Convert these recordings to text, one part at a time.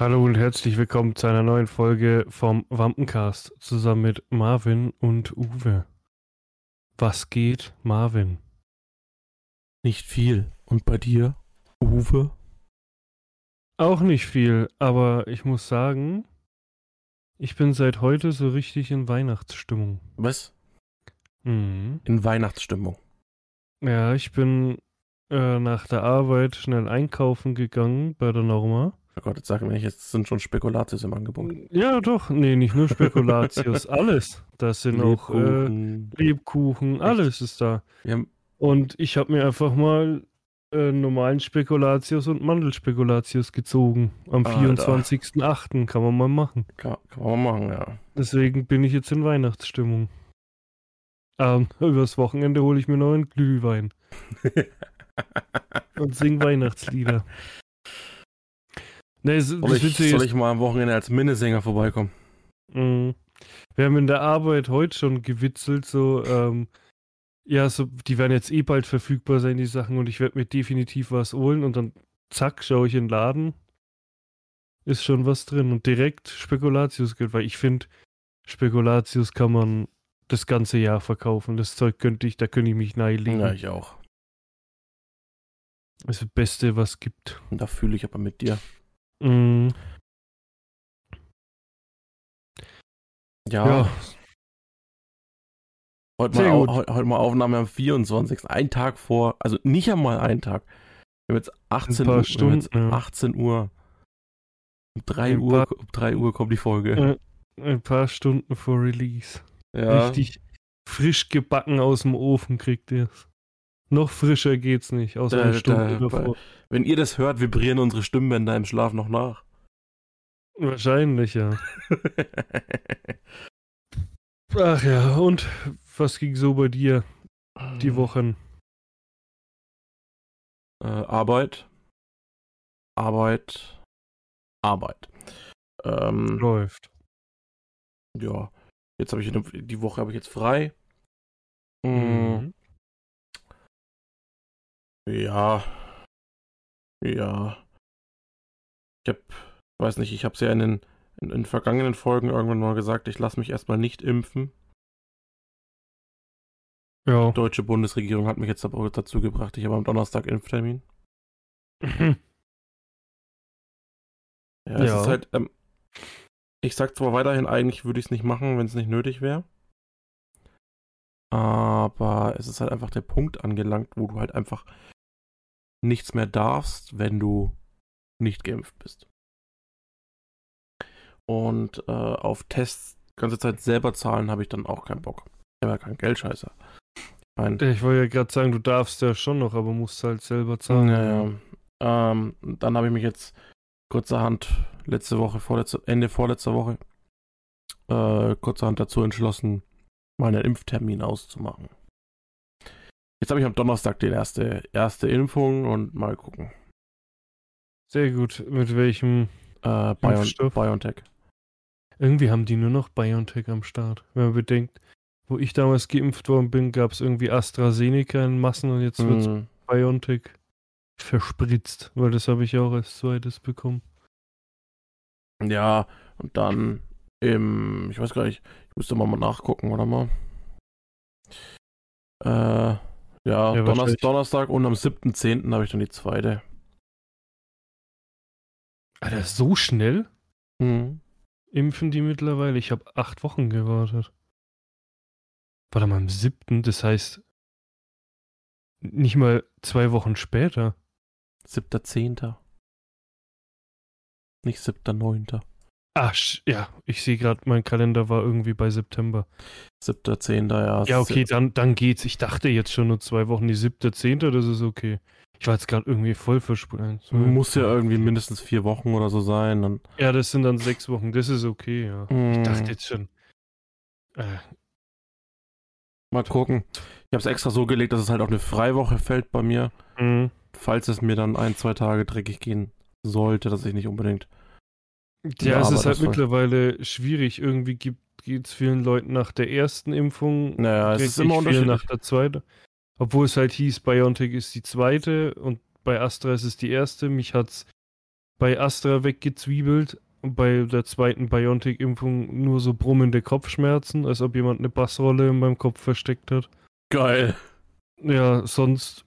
Hallo und herzlich willkommen zu einer neuen Folge vom Wampencast zusammen mit Marvin und Uwe. Was geht, Marvin? Nicht viel. Und bei dir, Uwe? Auch nicht viel, aber ich muss sagen, ich bin seit heute so richtig in Weihnachtsstimmung. Was? Mhm. In Weihnachtsstimmung. Ja, ich bin äh, nach der Arbeit schnell einkaufen gegangen bei der Norma. Oh Gott, jetzt sag mir nicht, jetzt sind schon Spekulatius im Angebot. Ja, doch. Nee, nicht nur Spekulatius, alles. Das sind auch äh, Lebkuchen. Lebkuchen, alles ist da. Haben, Und ich habe mir einfach mal äh, normalen Spekulatius und Mandelspekulatius gezogen. Am Alter. 24.08. kann man mal machen. kann, kann man machen, ja. Deswegen bin ich jetzt in Weihnachtsstimmung. Ähm, übers Wochenende hole ich mir noch einen Glühwein und sing Weihnachtslieder. Nee, es, Soll ich, soll ich mal am Wochenende als Minnesänger vorbeikommen? mh, wir haben in der Arbeit heute schon gewitzelt, so, ähm, ja, so, die werden jetzt eh bald verfügbar sein, die Sachen, und ich werde mir definitiv was holen und dann zack, schaue ich in den Laden, ist schon was drin und direkt Spekulatius geht, weil ich finde, Spekulatius kann man das ganze Jahr verkaufen. Das Zeug könnte ich, da könnte ich mich neilegen. Ja, ich auch. Das Beste, was gibt. Und da fühle ich aber mit dir. Mm, Ja. ja, Heute, Sehr mal, gut. heute mal Aufnahme am 24. Ein Tag vor, also nicht einmal einen Tag. Wir haben jetzt 18 paar Uhr. Haben jetzt Stunden, ja. 18 Uhr. Um 3 Ein Uhr, paar- um 3 Uhr kommt die Folge. Äh, ein paar Stunden vor Release. ja. Richtig frisch gebacken aus dem Ofen kriegt ihr es. Noch frischer geht's nicht, außer Da- eine Stunde da- davor. Wenn ihr das hört, vibrieren unsere Stimmbänder im Schlaf noch nach. Wahrscheinlich, ja. Ach ja, und was ging so bei dir die Wochen? Äh, Arbeit. Arbeit. Arbeit. Ähm, Läuft. ja. Jetzt habe ich die Woche habe ich jetzt frei. Mhm. Ja. Ja. Ich hab, weiß nicht, ich habe es ja in den in, in vergangenen Folgen irgendwann mal gesagt, ich lasse mich erstmal nicht impfen. Ja. Die deutsche Bundesregierung hat mich jetzt dazu gebracht, ich habe am Donnerstag Impftermin. Ja, es Ja. ist halt, ähm, ich sag zwar weiterhin, eigentlich würde ich es nicht machen, wenn es nicht nötig wäre. Aber es ist halt einfach der Punkt angelangt, wo du halt einfach nichts mehr darfst, wenn du nicht geimpft bist. Und äh, auf Tests die ganze Zeit selber zahlen habe ich dann auch keinen Bock. Ich habe ja keinen Geldscheißer. Ich Ich wollte ja gerade sagen, du darfst ja schon noch, aber musst halt selber zahlen. Ja, ja. Ähm, dann habe ich mich jetzt kurzerhand letzte Woche, vorletzte, Ende vorletzter Woche, äh, kurzerhand dazu entschlossen, meinen Impftermin auszumachen. Jetzt habe ich am Donnerstag die erste, erste Impfung und mal gucken. Sehr gut. Mit welchem? Äh, Bion Impfstoff? BioNTech. Irgendwie haben die nur noch BioNTech am Start. Wenn man bedenkt, wo ich damals geimpft worden bin, gab es irgendwie AstraZeneca in Massen und jetzt wird Hm, BioNTech verspritzt, weil das habe ich auch als zweites bekommen. ja, und dann im, ich weiß gar nicht, ich müsste mal, mal nachgucken, oder mal. Äh, ja, Ja, Donnerstag, wahrscheinlich. Donnerstag und am 7.10. habe ich dann die zweite. Alter, so schnell Mhm. impfen die mittlerweile? Ich habe acht Wochen gewartet. Warte mal, am siebten, das heißt nicht mal zwei Wochen später. 7.10. Nicht 7.9. Ah, sch- ja, ich sehe gerade, mein Kalender war irgendwie bei September. 7.10. ja. Ja, okay, dann, dann geht's. Ich dachte jetzt schon nur zwei Wochen. Die siebte, zehnte, das ist okay. Ich war jetzt gerade irgendwie voll verspult. So, Muss ja irgendwie mindestens vier Wochen oder so sein. Dann, Ja, das sind dann sechs Wochen. Das ist okay, ja. Ich Mm, dachte jetzt schon. Äh, mal gucken. Ich habe es extra so gelegt, dass es halt auch eine Freiwoche fällt bei mir. mh. Falls es mir dann ein, zwei Tage dreckig gehen sollte, dass ich nicht unbedingt. Ja, es ist halt mittlerweile schwierig. Irgendwie geht es vielen Leuten nach der ersten Impfung. Naja, es ist immer unterschiedlich. nach der zweiten. Obwohl es halt hieß, BioNTech ist die zweite und bei Astra ist es die erste. Mich hat's bei Astra weggezwiebelt und bei der zweiten Biontech-Impfung nur so brummende Kopfschmerzen, als ob jemand eine Bassrolle in meinem Kopf versteckt hat. Geil. Ja, sonst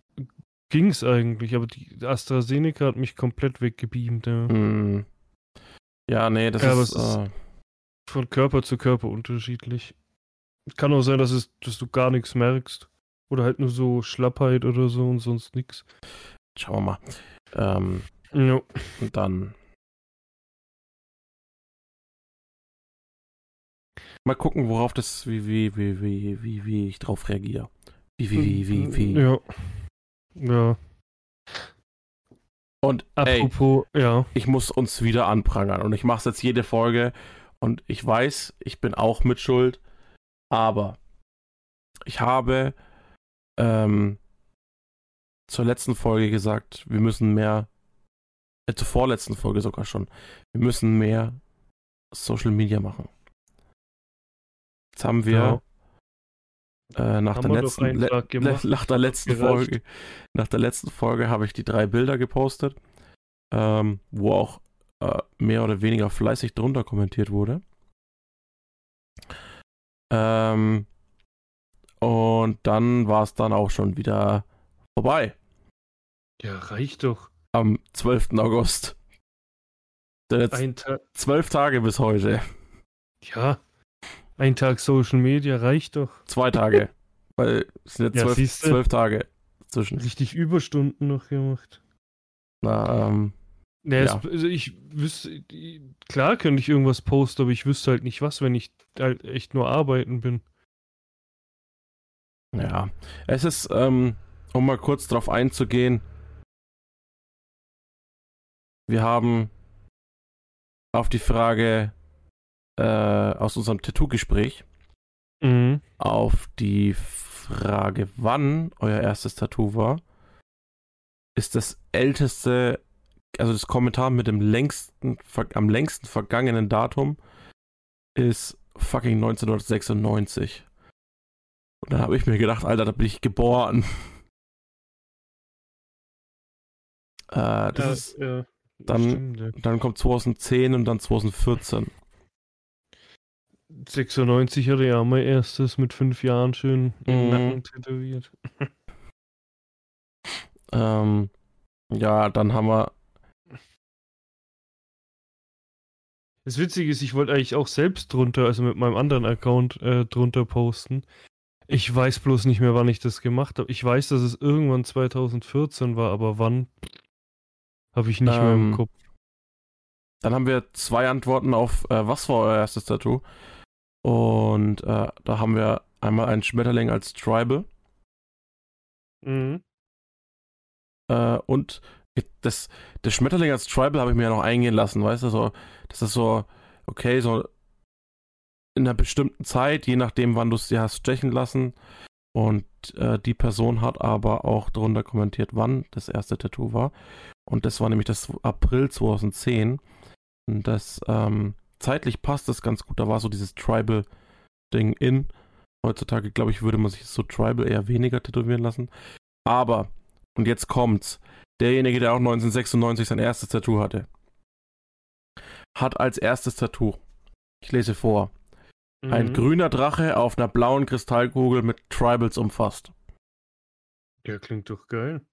ging's eigentlich, aber die AstraZeneca hat mich komplett weggebeamt. Ja, Hm. Ja, nee, das Ja, ist. es ist- Äh, Von Körper zu Körper unterschiedlich. Kann auch sein, dass, es, dass du gar nichts merkst. Oder halt nur so Schlappheit oder so und sonst nichts. schauen wir mal. Ähm, Ja. und dann. Mal gucken, worauf das, wie, wie, wie, wie, wie, wie ich drauf reagiere. Wie, wie, wie, wie, wie. Ja. Ja. Und ey, Apropos, ja. ich muss uns wieder anprangern. Und ich mache es jetzt jede Folge. Und ich weiß, ich bin auch mit Schuld. Aber ich habe ähm, zur letzten Folge gesagt, wir müssen mehr, äh, zur vorletzten Folge sogar schon, wir müssen mehr Social Media machen. Jetzt haben wir äh, nach, der letzten, le, gemacht. nach der letzten Gereicht. Folge, nach der letzten Folge habe ich die drei Bilder gepostet, ähm, wo auch äh, mehr oder weniger fleißig drunter kommentiert wurde. Ähm, und dann war es dann auch schon wieder vorbei. Ja, reicht doch. Am 12. August. Jetzt Tag. zwölf Tage bis heute. Ja. Ein Tag Social Media reicht doch. Zwei Tage. Weil es sind jetzt Ja, zwölf, zwölf Tage zwischen. Richtig Überstunden noch gemacht. Na, ähm, Ja, Ja. Es, also ich wüsste, klar könnte ich irgendwas posten, aber ich wüsste halt nicht was, wenn ich halt echt nur arbeiten bin. ja. Es ist, ähm, um mal kurz drauf einzugehen. Wir haben auf die Frage äh, aus unserem Tattoo-Gespräch Mhm. auf die Frage, wann euer erstes Tattoo war, ist das älteste, also das Kommentar mit dem längsten, am längsten vergangenen Datum ist fucking 1996. Und dann habe ich mir gedacht, Alter, da bin ich geboren. Äh, das ja, ist, ja, dann- stimmt, ja. dann kommt 2010 und dann 2014. 96 hatte ja mein erstes mit fünf Jahren schön im Mhm. Nacken tätowiert. Ähm, ja, dann haben wir Das Witzige ist, ich wollte eigentlich auch selbst drunter, also mit meinem anderen Account äh, drunter posten. Ich weiß bloß nicht mehr, wann ich das gemacht habe. Ich weiß, dass es irgendwann 2014 war, aber wann habe ich nicht mehr im Ähm, Kopf. Dann haben wir zwei Antworten auf, äh, was war euer erstes Tattoo? Und äh, da haben wir einmal einen Schmetterling als Tribal Mhm. äh, und das, das Schmetterling als Tribal habe ich mir ja noch eingehen lassen, weißt du, so, das ist so, okay, so in einer bestimmten Zeit, je nachdem, wann du es dir hast stechen lassen. Und äh, die Person hat aber auch darunter kommentiert, wann das erste Tattoo war. Und das war nämlich das April 2010. Und das ähm, zeitlich passt das ganz gut. Da war so dieses Tribal-Ding in. Heutzutage, glaube ich, würde man sich so Tribal eher weniger tätowieren lassen. Aber, und jetzt kommt's, derjenige, der auch 1996 sein erstes Tattoo hatte, hat als erstes Tattoo, ich lese vor, ein Mhm. grüner Drache auf einer blauen Kristallkugel mit Tribals umfasst. Ja, klingt doch geil.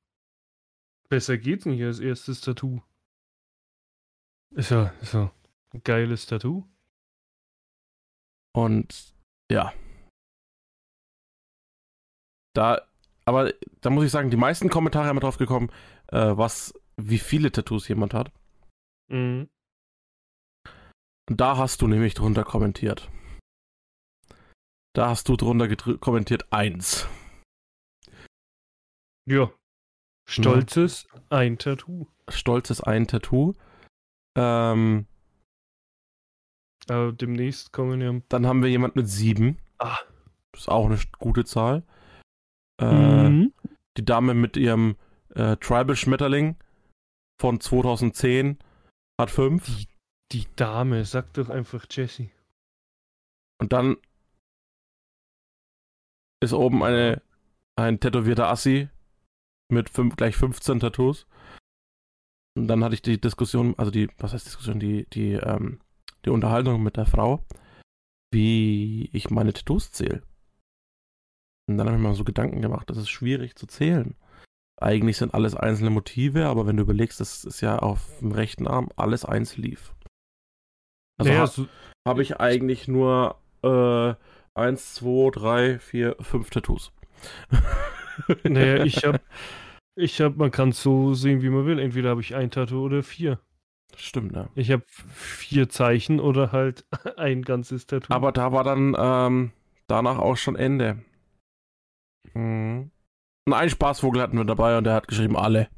Besser geht's nicht als erstes Tattoo. Ist ja, ist ja ein geiles Tattoo. Und ja. Da, aber da muss ich sagen, die meisten Kommentare haben drauf gekommen, äh, was, wie viele Tattoos jemand hat. Mhm. Und da hast du nämlich drunter kommentiert. Da hast du drunter kommentiert eins. Ja. Stolzes ein Tattoo. Stolzes ein Tattoo. Ähm, Aber demnächst kommen ja. dann haben wir jemand mit sieben. Ah. Das ist auch eine gute Zahl. Äh, Mhm. Die Dame mit ihrem äh, Tribal-Schmetterling von 2010 hat fünf. Die, die Dame, sag doch einfach Jessie. Und dann ist oben eine, ein tätowierter Assi mit fünf, gleich 15 Tattoos. Und dann hatte ich die Diskussion, also die, was heißt Diskussion, die, die, ähm, die Unterhaltung mit der Frau, wie ich meine Tattoos zähle. Und dann habe ich mir so Gedanken gemacht, das ist schwierig zu zählen. Eigentlich sind alles einzelne Motive, aber wenn du überlegst, das ist ja auf dem rechten Arm alles eins lief. Also naja, habe ich eigentlich nur äh, eins, zwei, drei, vier, fünf Tattoos. naja, ich habe, ich habe, man kann es so sehen, wie man will. Entweder habe ich ein Tattoo oder vier. Stimmt, ne? Ich habe vier Zeichen oder halt ein ganzes Tattoo. Aber da war dann ähm, danach auch schon Ende. Mhm. Und einen Spaßvogel hatten wir dabei und der hat geschrieben, alle.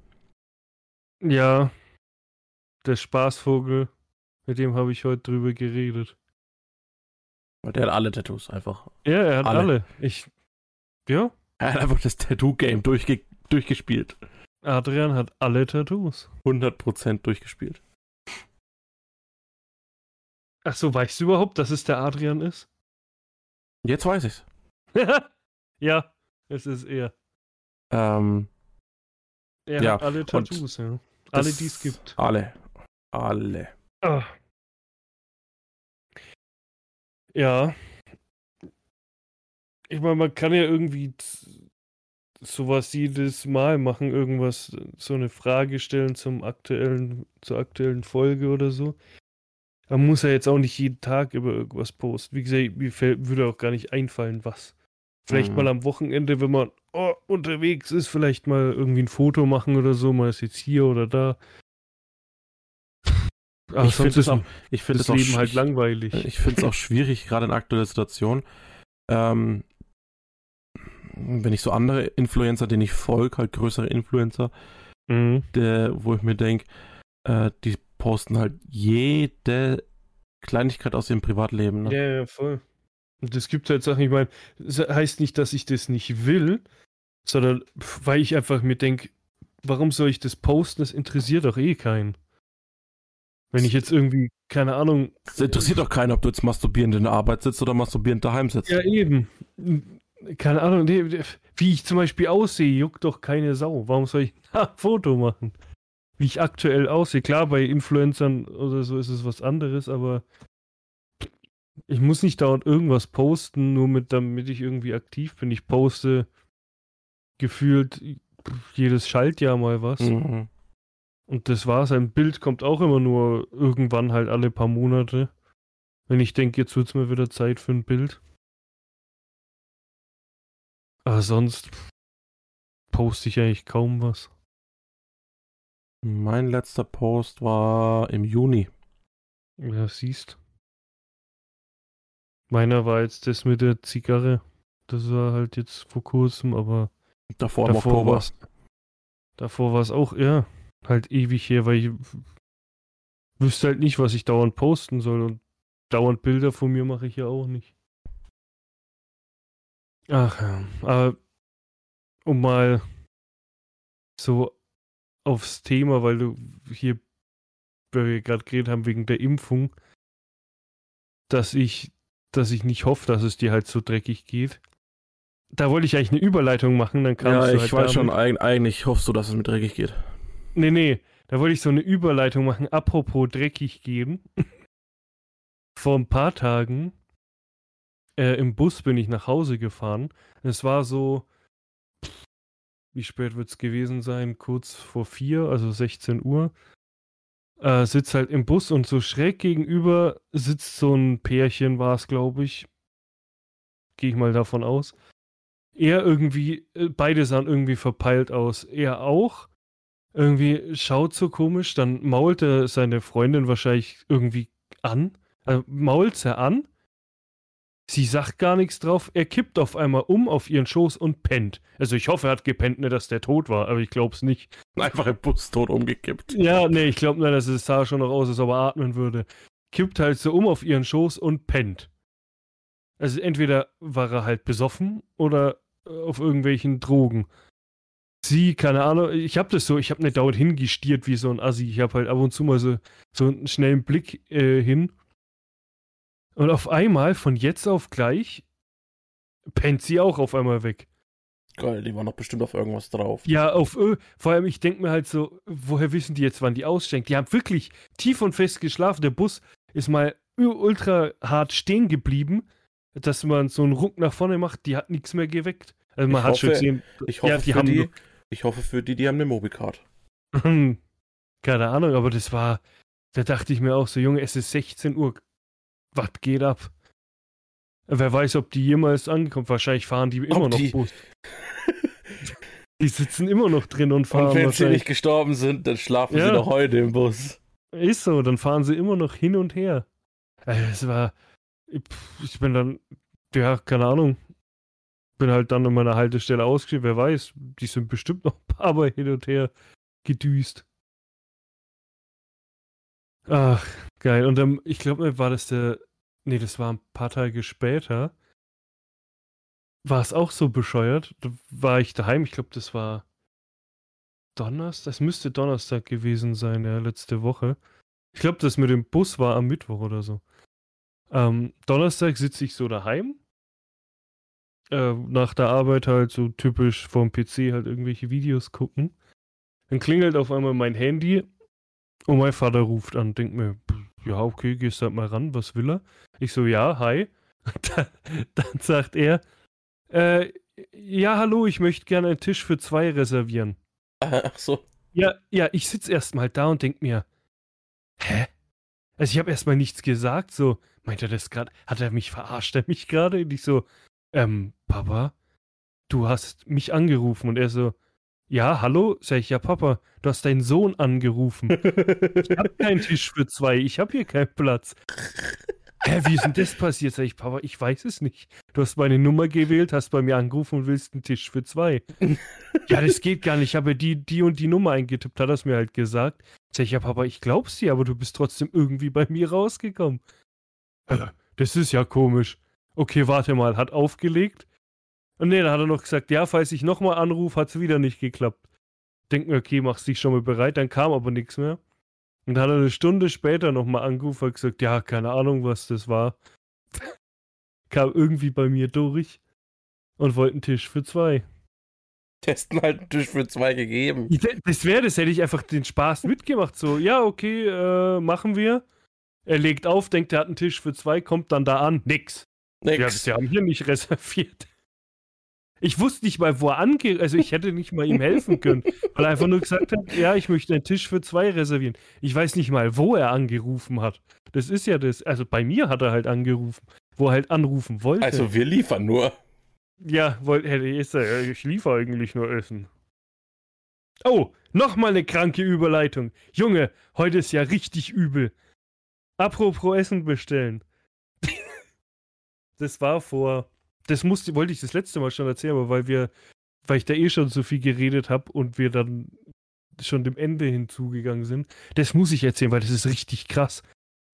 ja, der Spaßvogel, mit dem habe ich heute drüber geredet. Weil der hat alle Tattoos einfach. Ja, er hat Alle. alle. Ich, ja, Er hat einfach das Tattoo-Game durchge durchgespielt. Adrian hat alle Tattoos. 100% durchgespielt. Ach so, weißt du überhaupt, dass es der Adrian ist? Jetzt weiß ich's. ja, es ist er. Ähm, Er Ja, hat alle Tattoos, ja. Alle, die es gibt. Alle. Alle. Ah. Ja. Ich meine, man kann ja irgendwie sowas jedes Mal machen, irgendwas, so eine Frage stellen zum aktuellen, zur aktuellen Folge oder so. Man muss ja jetzt auch nicht jeden Tag über irgendwas posten. Wie gesagt, mir fällt, würde auch gar nicht einfallen, was. Vielleicht Mhm. mal am Wochenende, wenn man oh, unterwegs ist, vielleicht mal irgendwie ein Foto machen oder so. Man ist jetzt hier oder da. Aber ich sonst finde es auch, ich find das Leben halt langweilig. ich finde es auch schwierig, gerade in aktueller Situation. Ähm, wenn ich so andere Influencer, denen ich folge, halt größere Influencer, Mhm. der, wo ich mir denke, äh, die posten halt jede Kleinigkeit aus ihrem Privatleben. Ne? Ja, ja, voll. Und es gibt halt Sachen, ich meine, das heißt nicht, dass ich das nicht will, sondern weil ich einfach mir denke, warum soll ich das posten? Das interessiert doch eh keinen. Wenn ich jetzt irgendwie, keine Ahnung, Es interessiert doch keinen, ob du jetzt masturbierend in der Arbeit sitzt oder masturbierend daheim sitzt. ja eben, keine Ahnung, wie ich zum Beispiel aussehe, juckt doch keine Sau. Warum soll ich ein Foto machen? Wie ich aktuell aussehe. Klar, bei Influencern oder so ist es was anderes, aber ich muss nicht dauernd irgendwas posten, nur mit, damit ich irgendwie aktiv bin. Ich poste gefühlt jedes Schaltjahr mal was. Mhm. Und das war's. Ein Bild kommt auch immer nur irgendwann halt alle paar Monate. Wenn ich denke, jetzt wird's mir wieder Zeit für ein Bild. Aber sonst poste ich eigentlich kaum was. Mein letzter Post war im Juni. Ja, siehst. Meiner war jetzt das mit der Zigarre. Das war halt jetzt vor kurzem, aber Davor Davor Oktober. war's- davor war es auch, ja, halt ewig her, weil ich wüsste halt nicht, was ich dauernd posten soll und dauernd Bilder von mir mache ich ja auch nicht. Ach ja, aber um mal so aufs Thema, weil du hier, weil wir gerade geredet haben wegen der Impfung, dass ich, dass ich nicht hoffe, dass es dir halt so dreckig geht. Da wollte ich eigentlich eine Überleitung machen, dann kannst Ja, ich halt weiß schon, damit- eigentlich hoffst du, dass es mir dreckig geht. Nee, nee, da wollte ich so eine Überleitung machen. Apropos dreckig gehen. Vor ein paar Tagen äh, im Bus bin ich nach Hause gefahren. Es war so, wie spät wird es gewesen sein? Kurz vor vier, also 16 Uhr. Äh, sitzt halt im Bus und so schräg gegenüber sitzt so ein Pärchen, war es, glaube ich. Gehe ich mal davon aus. Er irgendwie, äh, beide sahen irgendwie verpeilt aus. Er auch irgendwie schaut so komisch, dann mault er seine Freundin wahrscheinlich irgendwie an. Also mault er an. Sie sagt gar nichts drauf. Er kippt auf einmal um auf ihren Schoß und pennt. Also ich hoffe, er hat gepennt, nicht, dass der tot war, aber ich glaube es nicht. Einfach im Bus tot umgekippt. Ja, nee, ich glaube nicht, dass es sah schon noch aus, als ob er atmen würde. Kippt halt so um auf ihren Schoß und pennt. Also entweder war er halt besoffen oder äh, auf irgendwelchen Drogen. Sie, keine Ahnung, ich habe das so, ich habe nicht dauernd hingestiert wie so ein Assi. Ich habe halt ab und zu mal so, so einen schnellen Blick äh, hin. Und auf einmal, von jetzt auf gleich, pennt sie auch auf einmal weg. Geil, die waren doch bestimmt auf irgendwas drauf. Ja, auf Ö. Vor allem, ich denke mir halt so, woher wissen die jetzt, wann die aussteigen? Die haben wirklich tief und fest geschlafen. Der Bus ist mal ultra hart stehen geblieben, dass man so einen Ruck nach vorne macht. Die hat nichts mehr geweckt. Also man Ich hat hoffe- schon gesehen, Ich hoffe, Ja, die für die, ich hoffe für die, die haben eine Mobicard. keine Ahnung, aber das war, da dachte ich mir auch so, Junge, es ist 16 Uhr. Was geht ab? Wer weiß, ob die jemals angekommen. Wahrscheinlich fahren die immer Ob noch die- Bus. Die sitzen immer noch drin und fahren Und wenn sie nicht gestorben sind, dann schlafen Ja. sie noch heute im Bus. Ist so, dann fahren sie immer noch hin und her. Äh, Es war. Ich bin dann, ja, keine Ahnung. Bin halt dann an meiner Haltestelle ausgestiegen. Wer weiß, die sind bestimmt noch ein paar Mal hin und her gedüst. Ach, geil. Und dann, ich glaube, war das der. Nee, das war ein paar Tage später. War es auch so bescheuert? Da war ich daheim. Ich glaube, das war Donnerstag. Das müsste Donnerstag gewesen sein, ja, letzte Woche. Ich glaube, das mit dem Bus war am Mittwoch oder so. Ähm, Donnerstag sitze ich so daheim. Äh, nach der Arbeit halt so typisch vorm PC halt irgendwelche Videos gucken. Dann klingelt auf einmal mein Handy und mein Vater ruft an. Denkt mir, ja, okay, gehst halt mal ran, was will er? Ich so, ja, hi. dann, dann sagt er, äh, ja, hallo, ich möchte gerne einen Tisch für zwei reservieren. Ach so. Ja, ja, ich sitze erstmal da und denk mir, hä? Also ich habe erstmal nichts gesagt, so, meint er das gerade, hat er mich verarscht, er mich gerade? Und ich so, ähm, Papa, du hast mich angerufen und er so, ja, hallo? Sag ich, ja, Papa, du hast deinen Sohn angerufen. Ich hab keinen Tisch für zwei, ich hab hier keinen Platz. Hä, wie ist denn das passiert? Sag ich, Papa, ich weiß es nicht. Du hast meine Nummer gewählt, hast bei mir angerufen und willst einen Tisch für zwei. ja, das geht gar nicht. Ich habe die, die und die Nummer eingetippt, hat er es mir halt gesagt. Sag ich, ja, Papa, ich glaub's dir, aber du bist trotzdem irgendwie bei mir rausgekommen. Äh, Das ist ja komisch. Okay, warte mal, hat aufgelegt. Und nee, dann hat er noch gesagt, ja, falls ich nochmal anrufe, hat's wieder nicht geklappt. Denk mir, okay, machst dich schon mal bereit, dann kam aber nichts mehr. Und dann hat er eine Stunde später nochmal angerufen und gesagt, ja, keine Ahnung, was das war. Kam irgendwie bei mir durch und wollte einen Tisch für zwei. Testen halt einen Tisch für zwei gegeben. Das wäre das, hätte ich einfach den Spaß mitgemacht. So, ja, okay, äh, machen wir. Er legt auf, denkt, er hat einen Tisch für zwei, kommt dann da an. Nix. Ja, Nix. sie haben hier nicht reserviert. Ich wusste nicht mal, wo er angeht. Also ich hätte nicht mal ihm helfen können, weil er einfach nur gesagt hat, ja, ich möchte einen Tisch für zwei reservieren. Ich weiß nicht mal, wo er angerufen hat. Das ist ja das. Also bei mir hat er halt angerufen, wo er halt anrufen wollte. Also wir liefern nur. Ja, wollte hätte ich liefere eigentlich nur Essen. Oh, nochmal eine kranke Überleitung. Junge, heute ist ja richtig übel. Apropos Essen bestellen. das war vor. Das musste, wollte ich das letzte Mal schon erzählen, aber weil wir, weil ich da eh schon so viel geredet habe und wir dann schon dem Ende hinzugegangen sind, das muss ich erzählen, weil das ist richtig krass.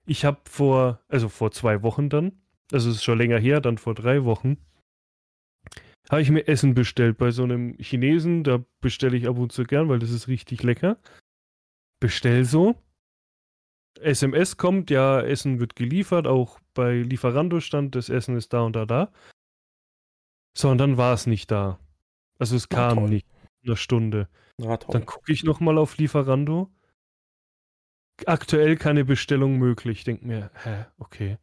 Ich habe vor, also vor zwei Wochen dann, also es ist schon länger her, dann vor drei Wochen, habe ich mir Essen bestellt bei so einem Chinesen. Da bestelle ich ab und zu gern, weil das ist richtig lecker. Bestell so. SMS kommt, ja, Essen wird geliefert. Auch bei Lieferando stand, das Essen ist da und da, da. So, und dann war es nicht da. Also es Na kam toll. nicht. Eine Stunde. Na toll. Dann gucke ich nochmal auf Lieferando. Aktuell keine Bestellung möglich. Denk mir, hä, okay.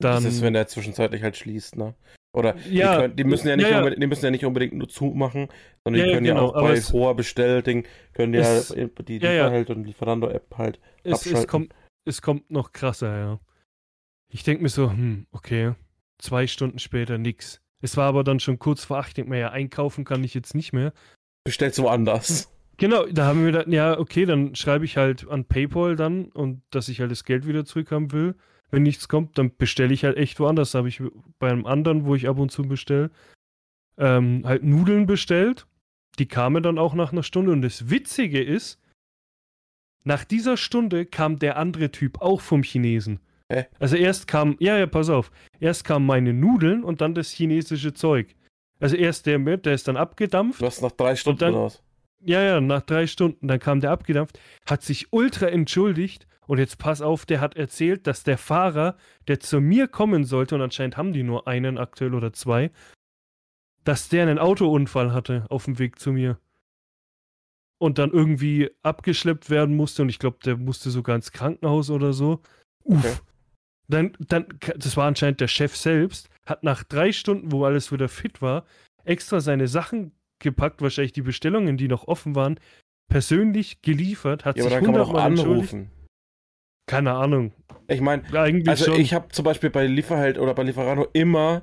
Dann, das ist, wenn der zwischenzeitlich halt schließt, ne? Oder Ja, die, können, die müssen ja nicht ja, die müssen ja nicht unbedingt nur zumachen, sondern Ja, die ja, können genau, ja auch aber bei es- hoher Bestellding, können Es- ja die. Lieferheld und Lieferando-App halt. es, es, abschalten. kommt, es kommt noch krasser, ja. Ich denke mir so, hm, okay. Zwei Stunden später nix. Es war aber dann schon kurz vor acht. Ich denke mir, ja, einkaufen kann ich jetzt nicht mehr. Bestellst woanders. Genau, da haben wir gedacht, ja, okay, dann schreibe ich halt an PayPal dann und dass ich halt das Geld wieder zurückhaben will. Wenn nichts kommt, dann bestelle ich halt echt woanders. Da habe ich bei einem anderen, wo ich ab und zu bestelle, ähm, halt Nudeln bestellt. Die kamen dann auch nach einer Stunde. Und das Witzige ist, nach dieser Stunde kam der andere Typ auch vom Chinesen. Hä? Also erst kam, ja, ja, pass auf, erst kamen meine Nudeln und dann das chinesische Zeug. Also erst der mit, der ist dann abgedampft. Du hast nach drei Stunden dann- was? Ja, ja, nach drei Stunden, dann kam der abgedampft, hat sich ultra entschuldigt und jetzt pass auf, der hat erzählt, dass der Fahrer, der zu mir kommen sollte, und anscheinend haben die nur einen aktuell oder zwei, dass der einen Autounfall hatte auf dem Weg zu mir. Und dann irgendwie abgeschleppt werden musste und ich glaube, der musste sogar ins Krankenhaus oder so. Uff. Okay. Dann, dann, das war anscheinend der Chef selbst, hat nach drei Stunden, wo alles wieder fit war, extra seine Sachen gepackt, wahrscheinlich die Bestellungen, die noch offen waren, persönlich geliefert, hat Ja, sich hundertmal anrufen. Keine Ahnung. Ich meine, also schon. ich habe zum Beispiel bei Lieferheld oder bei Lieferando immer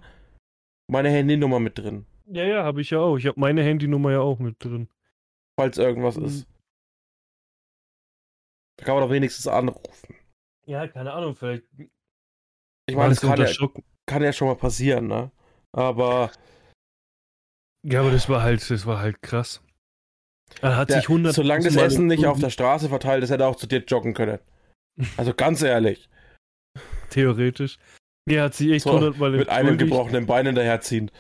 meine Handynummer mit drin, ja, ja, habe ich ja auch. Ich habe meine Handynummer ja auch mit drin. falls irgendwas Mhm. ist. Da kann man doch wenigstens anrufen. Ja, keine Ahnung, vielleicht. Ich meine, das kann ja, kann ja schon mal passieren, ne? Aber Ja, aber das war halt, das war halt krass. Er hat der, sich 100 solange das Essen nicht auf der Straße verteilt ist, hätte er auch zu dir joggen können. Also ganz ehrlich, Theoretisch. Er hat sich echt So, 100 Mal mit einem gebrochenen Bein hinterherziehen.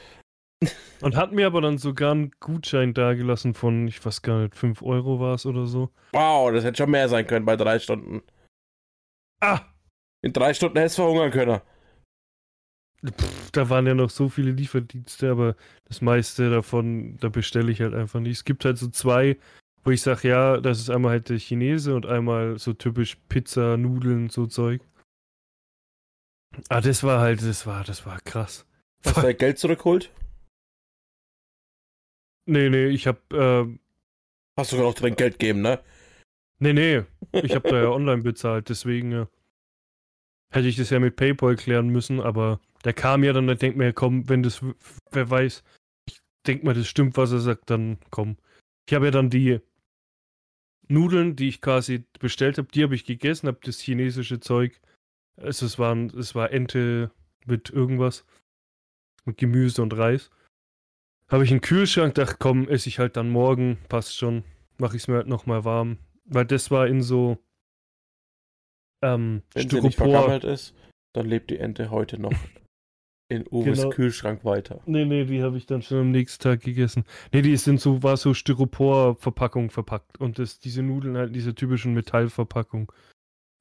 Und hat mir aber dann sogar einen Gutschein dagelassen von, ich weiß gar nicht, 5 Euro war es oder so. Wow, das hätte schon mehr sein können bei drei Stunden. Ah! In drei Stunden hättest du verhungern können. Pff, da waren ja noch so viele Lieferdienste, aber das meiste davon, da bestelle ich halt einfach nicht. Es gibt halt so zwei, wo ich sage, ja, das ist einmal halt der Chinese und einmal so typisch Pizza, Nudeln, so Zeug. Ah, das war halt, das war, das war krass. Hast du dein Geld zurückholt? Nee, nee, ich hab, ähm, Hast du noch dein Geld gegeben, ne? nee, nee, ich hab da ja online bezahlt, deswegen ja. Hätte ich das ja mit PayPal klären müssen, aber der kam ja dann, der denkt mir, komm, wenn das, wer weiß, ich denk mal, das stimmt, was er sagt, dann komm. Ich habe ja dann die Nudeln, die ich quasi bestellt habe, die habe ich gegessen, habe das chinesische Zeug, also es, waren, es war Ente mit irgendwas, mit Gemüse und Reis. Habe ich einen Kühlschrank, dachte, komm, esse ich halt dann morgen, passt schon, mache ich es mir halt nochmal warm. Weil das war in so ähm, Wenn sie nicht Styropor. vergammelt ist, dann lebt die Ente heute noch in Uwes Genau. Kühlschrank weiter. Nee, nee, die habe ich dann schon am nächsten Tag gegessen. Nee, die sind so, war so Styropor-Verpackung verpackt. Und das, diese Nudeln halt in dieser typischen Metallverpackung.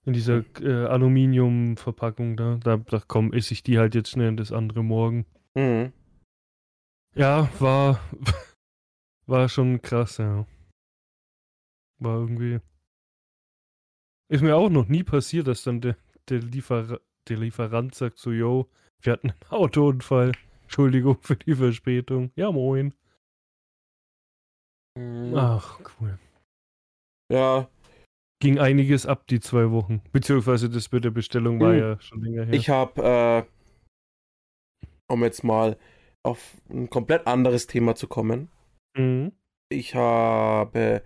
In dieser äh, Aluminium-Verpackung da. Da, da komm, esse ich die halt jetzt schnell und das andere morgen. Mhm. Ja, war, war schon krass, ja. War irgendwie. Ist mir auch noch nie passiert, dass dann der, der, Liefer, der Lieferant sagt so, yo, wir hatten einen Autounfall. Entschuldigung für die Verspätung. Ja, moin. Mhm. Ach, cool. Ja, Ging einiges ab, die zwei Wochen. Beziehungsweise das mit der Bestellung war Mhm. ja schon länger her. ich habe, äh, um jetzt mal auf ein komplett anderes Thema zu kommen, mhm. ich habe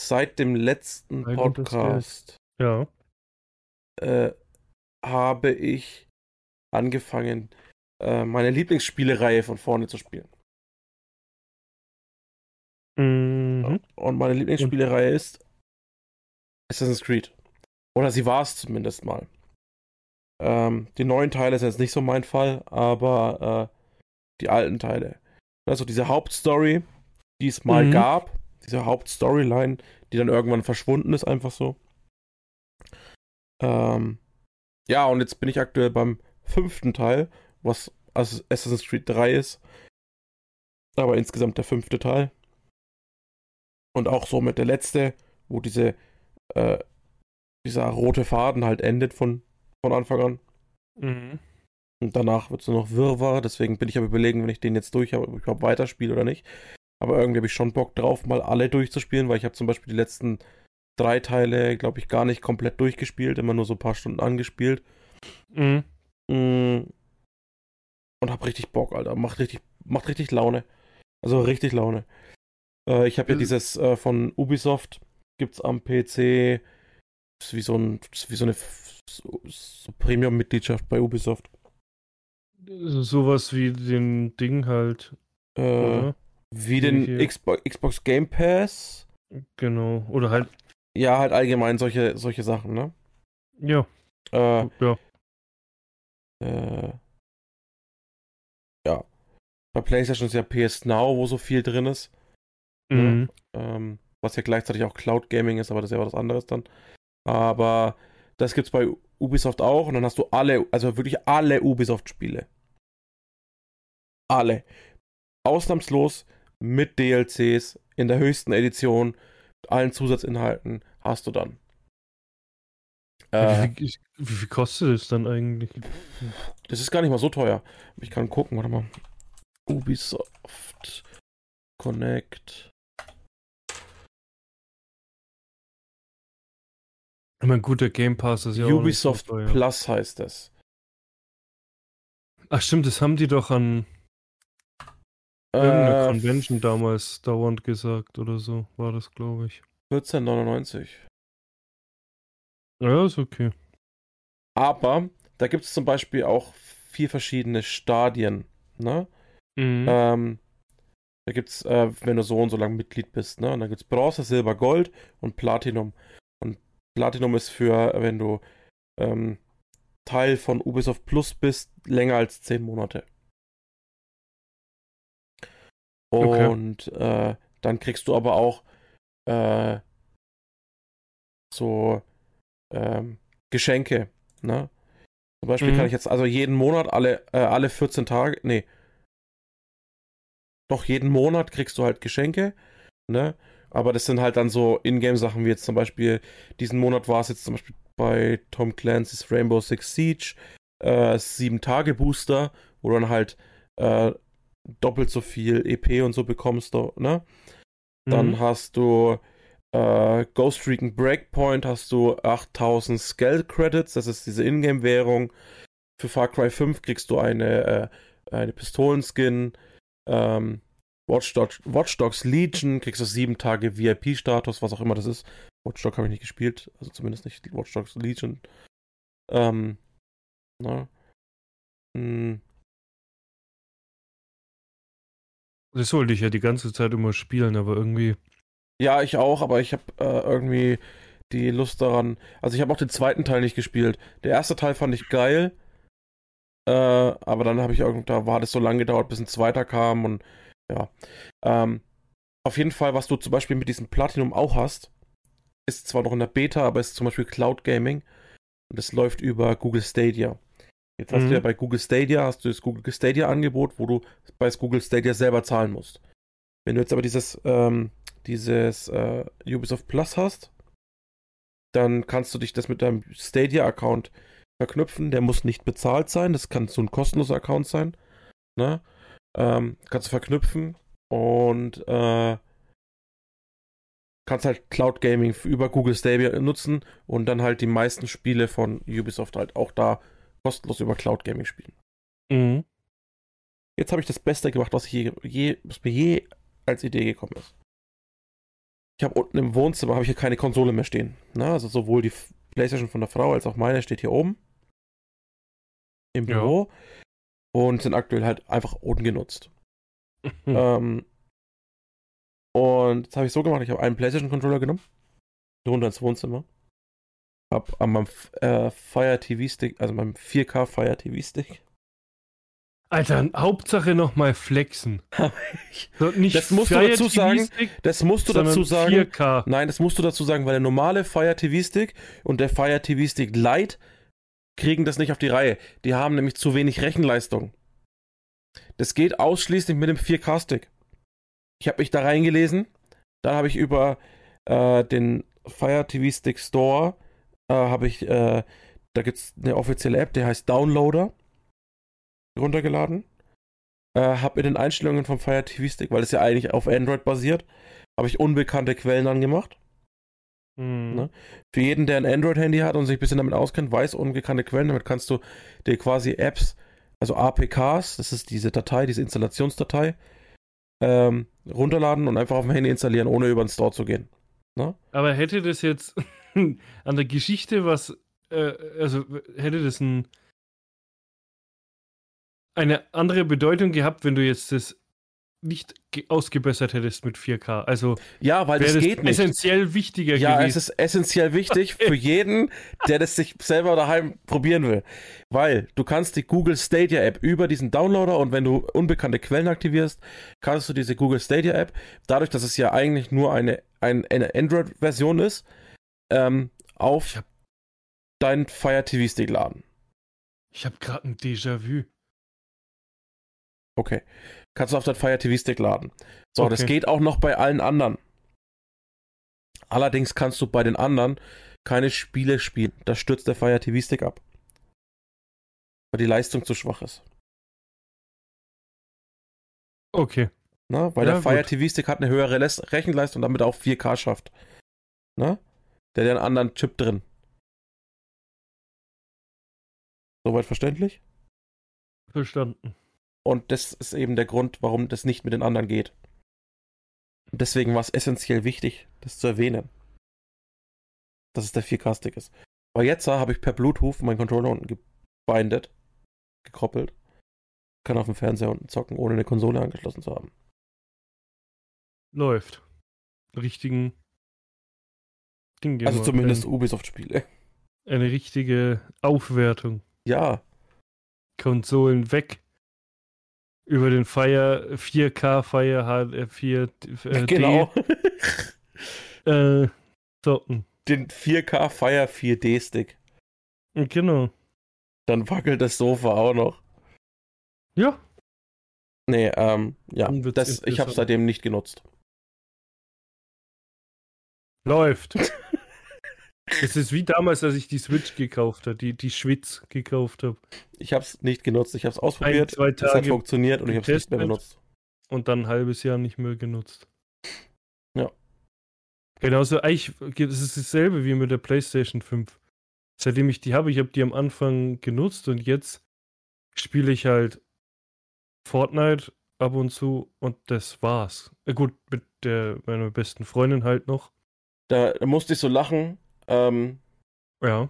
seit dem letzten Podcast Ja. äh, habe ich angefangen, äh, meine Lieblingsspielereihe von vorne zu spielen. Mhm. Und meine Lieblingsspielereihe ist Assassin's Creed. Oder sie war es zumindest mal. Ähm, die neuen Teile sind jetzt nicht so mein Fall, aber äh, die alten Teile. Also diese Hauptstory, die es mal Mhm. gab, diese Hauptstoryline, die dann irgendwann verschwunden ist, einfach so. Ähm, ja, und jetzt bin ich aktuell beim fünften Teil, was also Assassin's Creed 3 ist. Aber insgesamt der fünfte Teil. Und auch somit der letzte, wo diese, äh, dieser rote Faden halt endet von, von Anfang an. Mhm. Und danach wird es nur noch Wirrwarr, deswegen bin ich am überlegen, wenn ich den jetzt durch habe, ob ich überhaupt weiterspiele oder nicht. Aber irgendwie habe ich schon Bock drauf, mal alle durchzuspielen, weil ich habe zum Beispiel die letzten drei Teile, glaube ich, gar nicht komplett durchgespielt, immer nur so ein paar Stunden angespielt. Mhm. Mm. Und hab richtig Bock, Alter. Macht richtig, macht richtig Laune. Also richtig Laune. Äh, ich habe ja Äh. dieses äh, von Ubisoft, gibt's am PC. Ist wie so, ein, ist wie so eine so, so Premium-Mitgliedschaft bei Ubisoft. So, sowas wie den Ding halt. Äh? Wie den? Xbox, Xbox Game Pass. Genau. Oder halt, Ja, halt allgemein solche, solche Sachen, ne? ja, Äh, ja. äh, ja. Bei PlayStation ist ja PS Now, wo so viel drin ist. Mhm. ähm, was ja gleichzeitig auch Cloud Gaming ist, aber das ist ja was anderes dann. Aber das gibt's bei Ubisoft auch und dann hast du alle, also wirklich alle Ubisoft-Spiele. Alle. ausnahmslos mit DLCs in der höchsten Edition, mit allen Zusatzinhalten, hast du dann. Äh, wie, viel, wie, viel, kostet es dann eigentlich? Das ist gar nicht mal so teuer. Ich kann gucken, warte mal. Ubisoft Connect. Ich meine, guter Game Pass ist ja Ubisoft so Plus heißt es. Ach stimmt, das haben die doch an irgendeiner äh, Convention damals dauernd gesagt oder so, war das, glaube ich. 14,99. Ja, ist okay. Aber da gibt es zum Beispiel auch vier verschiedene Stadien. Ne? Mhm. Ähm, da gibt es, äh, wenn du so und so lang Mitglied bist, ne? Und dann gibt es Bronze, Silber, Gold und Platinum. Und Platinum ist für, wenn du ähm, Teil von Ubisoft Plus bist, länger als zehn Monate. Und okay. äh, dann kriegst du aber auch äh, so ähm, Geschenke. Ne? Zum Beispiel mhm. kann ich jetzt also jeden Monat alle, äh, alle 14 Tage, nee, doch jeden Monat kriegst du halt Geschenke, ne? Aber das sind halt dann so Ingame-Sachen wie jetzt zum Beispiel, diesen Monat war es jetzt zum Beispiel bei Tom Clancy's Rainbow Six Siege, äh, 7-Tage-Booster, wo dann halt äh, doppelt so viel EP und so bekommst, ne? Dann mhm. hast du äh, Ghost Recon Breakpoint hast du 8000 Scale Credits, das ist diese Ingame-Währung. Für Far Cry 5 kriegst du eine, äh, eine Pistolenskin. Ähm, Watch, Dogs, Watch Dogs Legion kriegst du sieben Tage VIP-Status, was auch immer das ist. Watch Dogs habe ich nicht gespielt, also zumindest nicht Watch Dogs Legion. Ähm, na. Hm. Das wollte ich ja die ganze Zeit immer spielen, aber irgendwie ja, ich auch, aber ich habe äh, irgendwie die Lust daran. Also ich habe auch den zweiten Teil nicht gespielt. Der erste Teil fand ich geil. Äh, aber dann habe ich irgendwie, da war das so lange gedauert, bis ein zweiter kam und ja. Ähm, auf jeden Fall, was du zum Beispiel mit diesem Platinum auch hast, ist zwar noch in der Beta, aber ist zum Beispiel Cloud Gaming. Und das läuft über Google Stadia. Jetzt hast mhm. du ja bei Google Stadia, hast du das Google Stadia Angebot, wo du bei Google Stadia selber zahlen musst. Wenn du jetzt aber dieses ähm, dieses äh, Ubisoft Plus hast, dann kannst du dich das mit deinem Stadia-Account verknüpfen. Der muss nicht bezahlt sein, das kann so ein kostenloser Account sein. Ne? Ähm, kannst du verknüpfen und äh, kannst halt Cloud Gaming über Google Stadia nutzen und dann halt die meisten Spiele von Ubisoft halt auch da kostenlos über Cloud Gaming spielen. Mhm. Jetzt habe ich das Beste gemacht, was, je, je, was mir je als Idee gekommen ist. Ich habe unten im Wohnzimmer habe ich hier keine Konsole mehr stehen. Na, also sowohl die Playstation von der Frau als auch meine steht hier oben im Büro ja. und sind aktuell halt einfach ungenutzt. ähm, und jetzt habe ich so gemacht, ich habe einen PlayStation Controller genommen, runter ins Wohnzimmer, habe an meinem äh, Fire TV Stick, also meinem 4K Fire TV Stick, Alter, Hauptsache nochmal flexen. nicht das musst du dazu sagen. Das musst du dazu sagen. 4K. Nein, das musst du dazu sagen, weil der normale Fire TV Stick und der Fire TV Stick Lite kriegen das nicht auf die Reihe. Die haben nämlich zu wenig Rechenleistung. Das geht ausschließlich mit dem 4K Stick. Ich habe mich da reingelesen. Dann habe ich über äh, den Fire TV Stick Store habe ich äh, da gibt's eine offizielle App, die heißt Downloader runtergeladen. Äh, habe in den Einstellungen vom Fire TV Stick, weil es ja eigentlich auf Android basiert, habe ich unbekannte Quellen angemacht. Mhm. Für jeden, der ein Android-Handy hat und sich ein bisschen damit auskennt, weiß unbekannte Quellen. Damit kannst du dir quasi Apps, also APKs, das ist diese Datei, diese Installationsdatei, ähm, runterladen und einfach auf dem Handy installieren, ohne über den Store zu gehen. Ne? Aber hätte das jetzt an der Geschichte was, äh, also hätte das ein eine andere Bedeutung gehabt, wenn du jetzt das nicht ausgebessert hättest mit 4K. Also ja, weil das, das geht nicht. essentiell wichtiger ja, gewesen. es ist essentiell wichtig für jeden, der das sich selber daheim probieren will, weil du kannst die Google Stadia App über diesen Downloader und wenn du unbekannte Quellen aktivierst, kannst du diese Google Stadia App, dadurch, dass es ja eigentlich nur eine, ein, eine Android-Version ist, ähm, auf deinen Fire TV Stick laden. Ich habe gerade ein Déjà-vu. Okay. kannst du auf deinen Fire TV Stick laden. So, Okay. das geht auch noch bei allen anderen. Allerdings kannst du bei den anderen keine Spiele spielen. Da stürzt der Fire TV Stick ab. Weil die Leistung zu schwach ist. Okay. Ne? Weil Ja, der Fire gut. TV Stick hat eine höhere Rechenleistung und damit auch 4K schafft. Ne? Der hat einen anderen Chip drin. Soweit verständlich? Verstanden. Und das ist eben der Grund, warum das nicht mit den anderen geht. Und deswegen war es essentiell wichtig, das zu erwähnen. Dass es der 4K-Stick ist. Aber jetzt habe ich per Bluetooth meinen Controller unten gebindet, gekoppelt. Kann auf dem Fernseher unten zocken, ohne eine Konsole angeschlossen zu haben. Läuft. Richtigen Ding Also zumindest Ubisoft-Spiele. eine richtige Aufwertung. Ja, Konsolen weg. Über den Fire 4K Fire H4 äh, genau. Äh, zocken. Den 4K Fire 4D-Stick. Genau. Dann wackelt das Sofa auch noch. Ja. Nee, ähm, ja. Das, ich habe seitdem nicht genutzt. Läuft. Es ist wie damals, als ich die Switch gekauft habe, die, die Schwitz gekauft habe. Ich habe es nicht genutzt. Ich habe es ausprobiert. zwei Es hat Tage funktioniert und ich habe es nicht mehr benutzt. und dann ein halbes Jahr nicht mehr genutzt. Ja. Genauso, eigentlich, es ist dasselbe wie mit der PlayStation 5. Seitdem ich die habe, ich habe die am Anfang genutzt und jetzt spiele ich halt Fortnite ab und zu und das war's. Äh, gut, mit der, meiner besten Freundin halt noch. Da, da musste ich so lachen. Ähm, Ja.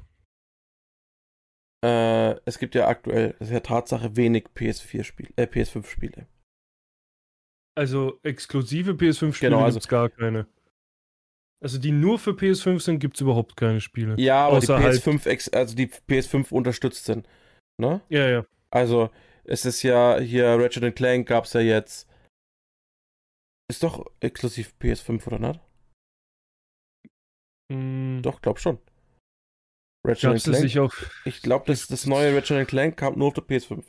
äh, es gibt ja aktuell, das ist ja Tatsache, wenig PS4-Spiele, äh, PS5-Spiele. Also exklusive PS5-Spiele Genau, also- gibt's gar keine. Also die nur für PS5 sind, gibt's überhaupt keine Spiele. Ja, aber die Außer halt- PS5, ex also die PS5 unterstützt sind. Ne? Ja, ja. Also, es ist ja hier Ratchet Clank gab's ja jetzt. Ist doch exklusiv PS5 oder nicht? Hm, Doch, glaub schon. Ratchet das Clank. nicht auf. Ich glaube, das, das neue Ratchet Clank kam nur auf der PS5.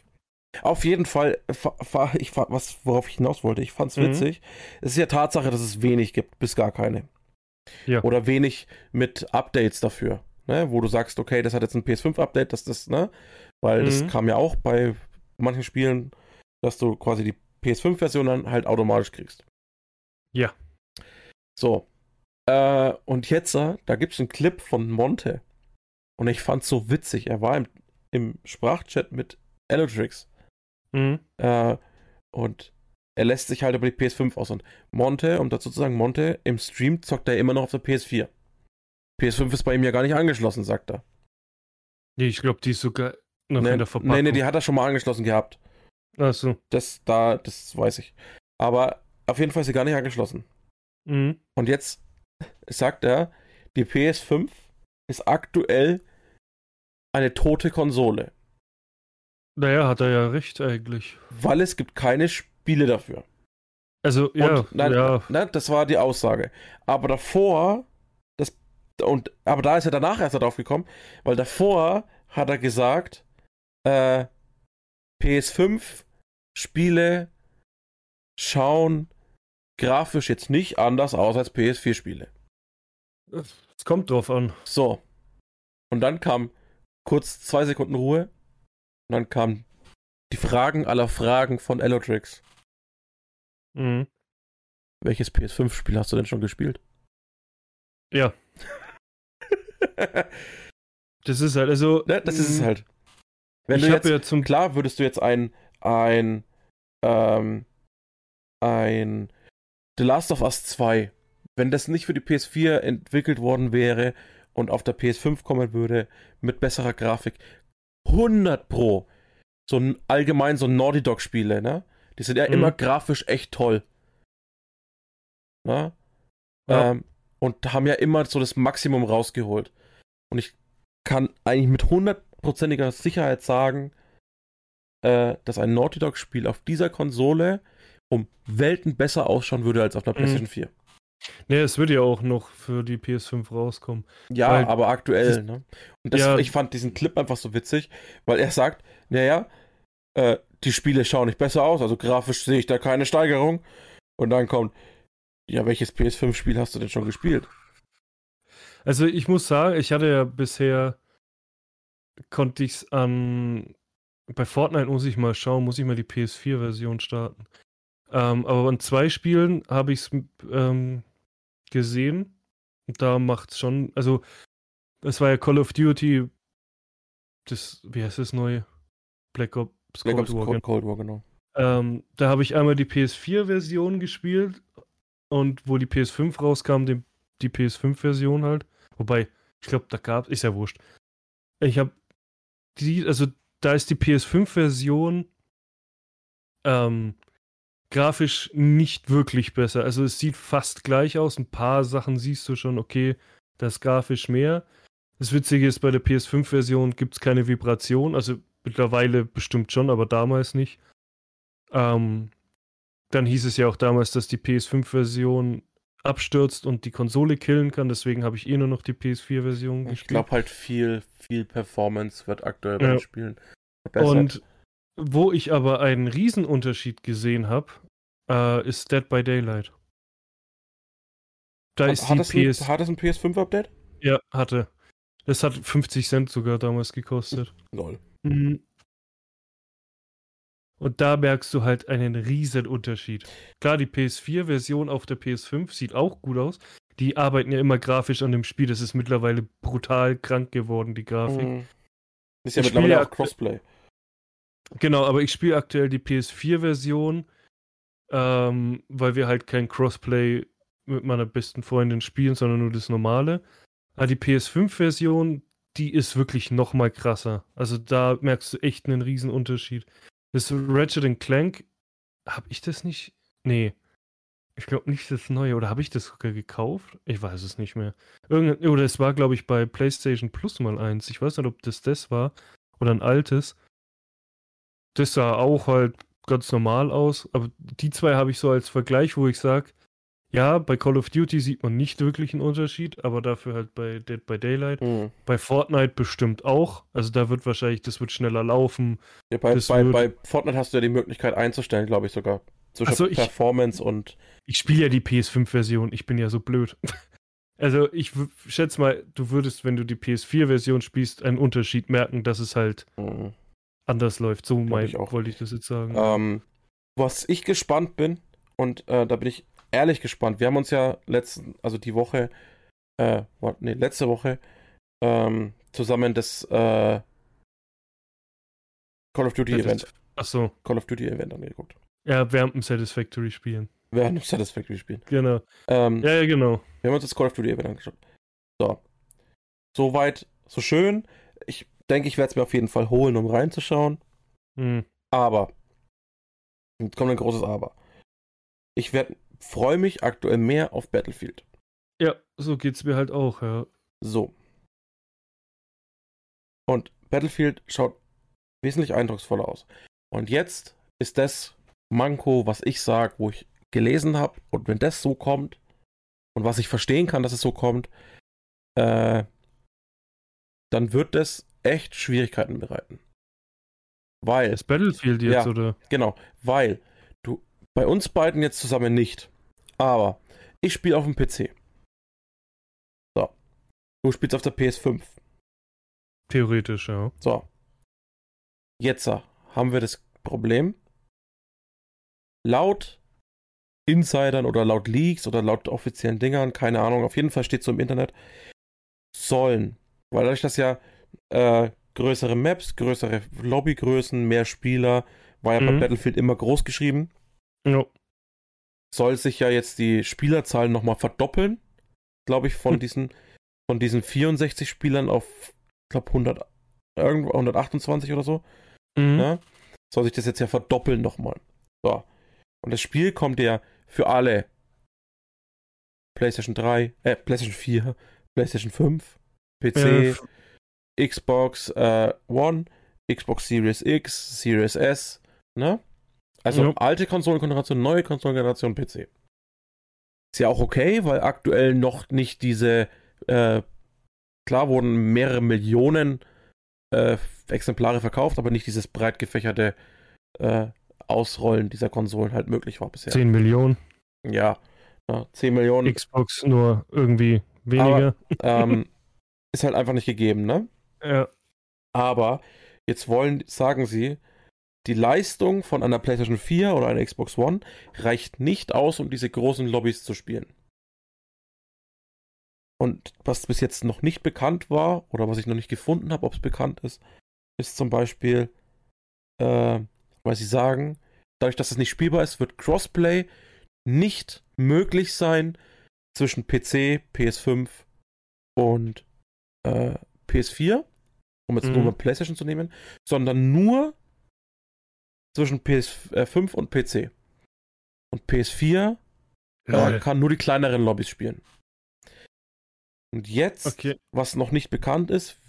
Auf jeden Fall, fa- fa- ich, was, worauf ich hinaus wollte, ich fand's Mhm. witzig. Es ist ja Tatsache, dass es wenig gibt, bis gar keine. Ja. Oder wenig mit Updates dafür. Ne? Wo du sagst, okay, das hat jetzt ein PS5-Update, dass das, ne? Weil das Mhm. kam ja auch bei manchen Spielen, dass du quasi die PS5-Version dann halt automatisch kriegst. Ja. So. Äh, und jetzt, äh, da gibt's einen Clip von Monte. Und ich fand's so witzig. Er war im, im Sprachchat mit Elotrix. Mhm. Äh, und er lässt sich halt über die PS5 aus. Und Monte, um dazu zu sagen, Monte, im Stream zockt er immer noch auf der PS4. PS5 ist bei ihm ja gar nicht angeschlossen, sagt er. Nee, ich glaube, die ist sogar noch nee, in der Verpackung. nee, nee, die hat er schon mal angeschlossen gehabt. Achso. Das, da, das weiß ich. Aber auf jeden Fall ist sie gar nicht angeschlossen. Mhm. Und jetzt sagt er, die PS5 ist aktuell eine tote Konsole. Naja, hat er ja recht eigentlich. Weil es gibt keine Spiele dafür. Also, ja, Und, nein, ja. Ne, das war die Aussage. Aber davor, das, und, aber da ist er danach erst darauf gekommen, weil davor hat er gesagt, äh, PS5 Spiele schauen grafisch jetzt nicht anders aus als PS4 Spiele. Es kommt drauf an. So. Und dann kam kurz zwei Sekunden Ruhe. Und dann kamen die Fragen aller Fragen von Elotrix. Mhm. Welches PS5-Spiel hast du denn schon gespielt? Ja, das ist halt, also. Ne, das ist es mh, halt. Wenn ich du jetzt, ja zum. klar würdest du jetzt ein, ein, ähm, ein The Last of Us 2, wenn das nicht für die PS4 entwickelt worden wäre und auf der PS5 kommen würde, mit besserer Grafik, 100 Pro. So ein, allgemein so Naughty Dog Spiele, ne? Die sind ja Mhm. immer grafisch echt toll. Ne? Ja. Ähm, und haben ja immer so das Maximum rausgeholt. Und ich kann eigentlich mit hundertprozentiger Sicherheit sagen, äh, dass ein Naughty Dog Spiel auf dieser Konsole um Welten besser ausschauen würde als auf einer Mhm. PlayStation 4. Nee, es wird ja auch noch für die PS5 rauskommen. Ja, Weil aber aktuell, ne? Und das, Ja. ich fand diesen Clip einfach so witzig, weil er sagt, naja, äh, die Spiele schauen nicht besser aus, also grafisch sehe ich da keine Steigerung. Und dann kommt, ja, welches PS5-Spiel hast du denn schon gespielt? Also ich muss sagen, ich hatte ja bisher, konnte ich es an, bei Fortnite muss ich mal schauen, muss ich mal die PS4-Version starten. Ähm, aber an zwei Spielen habe ich es ähm, gesehen. Und da macht es schon, also es war ja Call of Duty, das, wie heißt das neue? Black Ops Black Cold Ops War. Cold, Cold War, genau. Ähm, da habe ich einmal die PS4-Version gespielt und wo die PS5 rauskam, die, die PS5-Version halt. Wobei, ich glaube, da gab ist ja wurscht. Ich habe die, also da ist die PS5-Version ähm, grafisch nicht wirklich besser. Also es sieht fast gleich aus. Ein paar Sachen siehst du schon, okay, das grafisch mehr. Das Witzige ist, bei der PS5-Version gibt es keine Vibration. Also mittlerweile bestimmt schon, aber damals nicht. Ähm, dann hieß es ja auch damals, dass die PS5-Version abstürzt und die Konsole killen kann. Deswegen habe ich eh nur noch die PS4-Version gespielt. Ich glaube halt viel, viel Performance wird aktuell Ja. Spielen verbessert. Und wo ich aber einen Riesenunterschied gesehen habe, äh, ist Dead by Daylight. Da ist hat, die es ein, PS. hat es ein PS5-Update? Ja, hatte. Das hat 50 Cent sogar damals gekostet. Lol. Mhm. Und da merkst du halt einen riesen Unterschied. Klar, die PS4-Version auf der PS5 sieht auch gut aus. Die arbeiten ja immer grafisch an dem Spiel. Das ist mittlerweile brutal krank geworden, die Grafik. Mhm. Ist ja Ich mittlerweile auch Crossplay. Genau, aber ich spiele aktuell die PS4-Version, ähm, weil wir halt kein Crossplay mit meiner besten Freundin spielen, sondern nur das normale. Aber die PS5-Version, die ist wirklich noch mal krasser. Also da merkst du echt einen riesen Unterschied. Das Ratchet Clank, hab ich das nicht? Nee. Ich glaube nicht das neue. Oder habe ich das sogar gekauft? Ich weiß es nicht mehr. Irgend oder es war, glaube ich, bei PlayStation Plus mal eins. Ich weiß nicht, ob das das war oder ein altes. Das sah auch halt ganz normal aus. Aber die zwei habe ich so als Vergleich, wo ich sage, ja, bei Call of Duty sieht man nicht wirklich einen Unterschied, aber dafür halt bei Dead by Daylight. Mhm. Bei Fortnite bestimmt auch. Also da wird wahrscheinlich, das wird schneller laufen. Ja, bei, bei, wird- bei Fortnite hast du ja die Möglichkeit einzustellen, glaube ich sogar. Zwischen so, ich- Performance und. Ich spiele ja die PS5-Version, ich bin ja so blöd. Also ich schätze mal, du würdest, wenn du die PS4-Version spielst, einen Unterschied merken, dass es halt Mhm. Anders läuft. So mein, ich auch. wollte ich das jetzt sagen. Ähm, was ich gespannt bin, und äh, da bin ich ehrlich gespannt. Wir haben uns ja letzten, also die Woche, äh, nee, letzte Woche, ähm, zusammen das äh, Call of Duty Das ist- Event, Ach so. Call of Duty Event angeguckt. Ja, während dem Satisfactory spielen. Während dem Satisfactory spielen. Genau. Ähm, Ja, ja, genau. Wir haben uns das Call of Duty Event angeschaut. So. Soweit, so schön. Denke, ich werde es mir auf jeden Fall holen, um reinzuschauen. Hm. Aber. Jetzt kommt ein großes Aber. Ich werde freue mich aktuell mehr auf Battlefield. Ja, so geht's mir halt auch, ja. So. Und Battlefield schaut wesentlich eindrucksvoller aus. Und jetzt ist das Manko, was ich sage, wo ich gelesen habe. Und wenn das so kommt und was ich verstehen kann, dass es so kommt, äh, dann wird das echt Schwierigkeiten bereiten. Weil Ist Battlefield jetzt, Ja. oder? Genau, weil du bei uns beiden jetzt zusammen nicht. Aber ich spiele auf dem PC. So. Du spielst auf der PS5. Theoretisch, ja. So. Jetzt äh, haben wir das Problem. Laut Insidern oder laut Leaks oder laut offiziellen Dingern, keine Ahnung, auf jeden Fall steht so im Internet, sollen, weil dadurch, dass ja äh, größere Maps, größere Lobbygrößen, mehr Spieler, war ja bei Mhm. Battlefield immer groß geschrieben, Ja. soll sich ja jetzt die Spielerzahl nochmal verdoppeln, glaube ich, von Hm. diesen von diesen 64 Spielern auf, ich glaube, 100, irgendwo 128 oder so. Mhm. Ja? Soll sich das jetzt ja verdoppeln nochmal. So. Und das Spiel kommt ja für alle PlayStation 3, äh, PlayStation 4, PlayStation 5, PC, Äh, Xbox äh, One, Xbox Series X, Series S, ne? Also Ja. alte Konsolengeneration, neue Konsolengeneration PC. Ist ja auch okay, weil aktuell noch nicht diese, äh, klar wurden mehrere Millionen äh, Exemplare verkauft, aber nicht dieses breit gefächerte äh, Ausrollen dieser Konsolen halt möglich war bisher. 10 Millionen. Ja, ja 10 Millionen. Xbox nur irgendwie weniger. Aber, ähm, ist halt einfach nicht gegeben, ne? Ja. Aber jetzt wollen, sagen sie, die Leistung von einer PlayStation 4 oder einer Xbox One reicht nicht aus, um diese großen Lobbys zu spielen. Und was bis jetzt noch nicht bekannt war, oder was ich noch nicht gefunden habe, ob es bekannt ist, ist zum Beispiel, äh, weil sie sagen, dadurch, dass es nicht spielbar ist, wird Crossplay nicht möglich sein zwischen PC, PS5 und äh, PS4, um jetzt mhm. nur mal PlayStation zu nehmen, sondern nur zwischen PS5 und PC. Und PS4 äh, kann nur die kleineren Lobbys spielen. Und jetzt, okay. was noch nicht bekannt ist,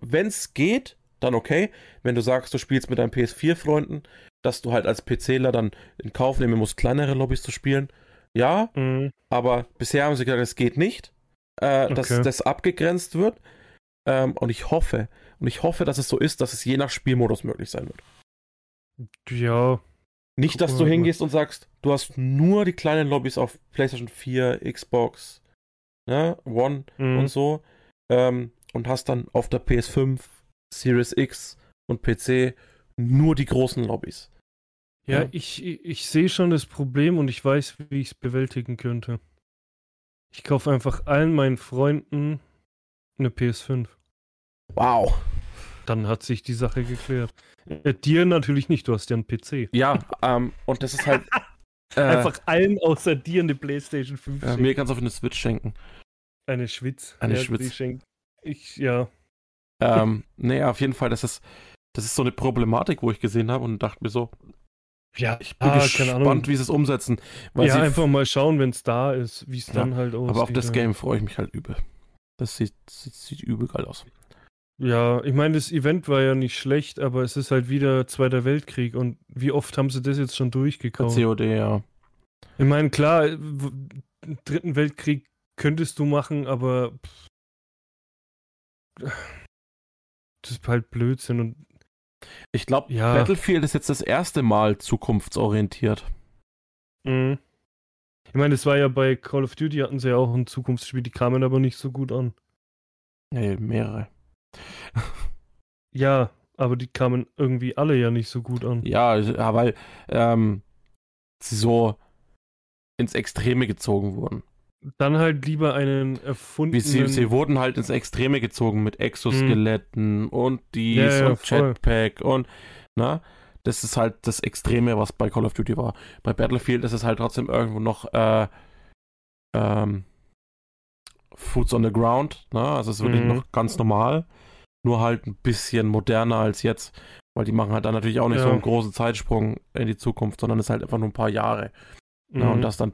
wenn es geht, dann okay. Wenn du sagst, du spielst mit deinen PS4-Freunden, dass du halt als PCler dann in Kauf nehmen musst, kleinere Lobbys zu spielen. Ja, mhm. aber bisher haben sie gesagt, es geht nicht, äh, okay. dass das abgegrenzt wird. Ähm, und ich hoffe, und ich hoffe, dass es so ist, dass es je nach Spielmodus möglich sein wird. Ja. Nicht, dass du hingehst und sagst, du hast nur die kleinen Lobbys auf PlayStation 4, Xbox, ne, One mhm. und so. Ähm, und hast dann auf der PS5, Series X und PC nur die großen Lobbys. Ja, ja. ich, ich, ich sehe schon das Problem und ich weiß, wie ich es bewältigen könnte. Ich kaufe einfach allen meinen Freunden eine PS5. Wow. Dann hat sich die Sache geklärt. Äh, dir natürlich nicht, du hast ja einen PC. Ja, ähm, und das ist halt. Äh, einfach allen außer dir eine PlayStation 5 ja, Mir kannst du auf eine Switch schenken. Eine Schwitz. Eine ja, Schwitz. Ich, ja. Ähm, nee, auf jeden Fall, das ist, das ist so eine Problematik, wo ich gesehen habe und dachte mir so, ja, ich bin ah, gespannt, wie sie es umsetzen. ja, einfach mal schauen, wenn es da ist, wie es ja, dann halt aussieht. Aber auf das Game freue ich mich halt übel. Das sieht, sieht, sieht übel geil aus. Ja, ich meine, das Event war ja nicht schlecht, aber es ist halt wieder Zweiter Weltkrieg und wie oft haben sie das jetzt schon durchgekauft? COD, ja. Ich meine, klar, Dritten Weltkrieg könntest du machen, aber das ist halt Blödsinn und ich glaube, ja. Battlefield ist jetzt das erste Mal zukunftsorientiert. Mhm. Ich meine, es war ja bei Call of Duty hatten sie ja auch ein Zukunftsspiel, die kamen aber nicht so gut an. Nee, mehrere. ja, aber die kamen irgendwie alle ja nicht so gut an. Ja, weil ähm, sie so ins Extreme gezogen wurden. Dann halt lieber einen erfundenen. Sie, sie, wurden halt ins Extreme gezogen mit Exoskeletten hm. und dies ja, ja, und Jetpack und na, das ist halt das Extreme, was bei Call of Duty war. Bei Battlefield ist es halt trotzdem irgendwo noch äh, ähm, Foods on the Ground, ne? Also es ist wirklich mhm. noch ganz normal, nur halt ein bisschen moderner als jetzt, weil die machen halt dann natürlich auch nicht ja. so einen großen Zeitsprung in die Zukunft, sondern es ist halt einfach nur ein paar Jahre. Mhm. Ne? Und das dann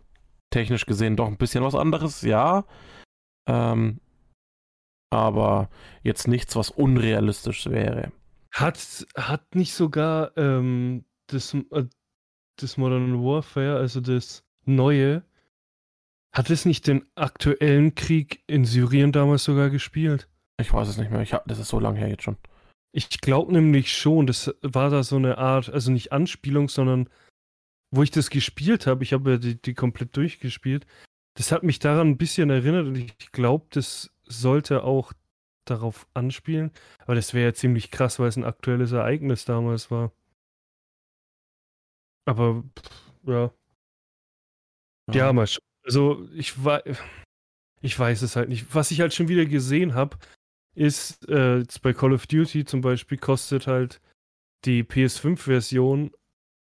technisch gesehen doch ein bisschen was anderes, ja. Ähm, aber jetzt nichts, was unrealistisch wäre. Hat, hat nicht sogar ähm, das, äh, das Modern Warfare, also das neue, hat es nicht den aktuellen Krieg in Syrien damals sogar gespielt? Ich weiß es nicht mehr. Ich hab, das ist so lange her jetzt schon. Ich glaube nämlich schon, das war da so eine Art, also nicht Anspielung, sondern wo ich das gespielt habe, ich habe ja die, die komplett durchgespielt, das hat mich daran ein bisschen erinnert und ich glaube, das sollte auch darauf anspielen. Aber das wäre ja ziemlich krass, weil es ein aktuelles Ereignis damals war. Aber ja. Ja, mal Also ich war. Ich weiß es halt nicht. Was ich halt schon wieder gesehen habe, ist, äh, jetzt bei Call of Duty zum Beispiel kostet halt die PS5-Version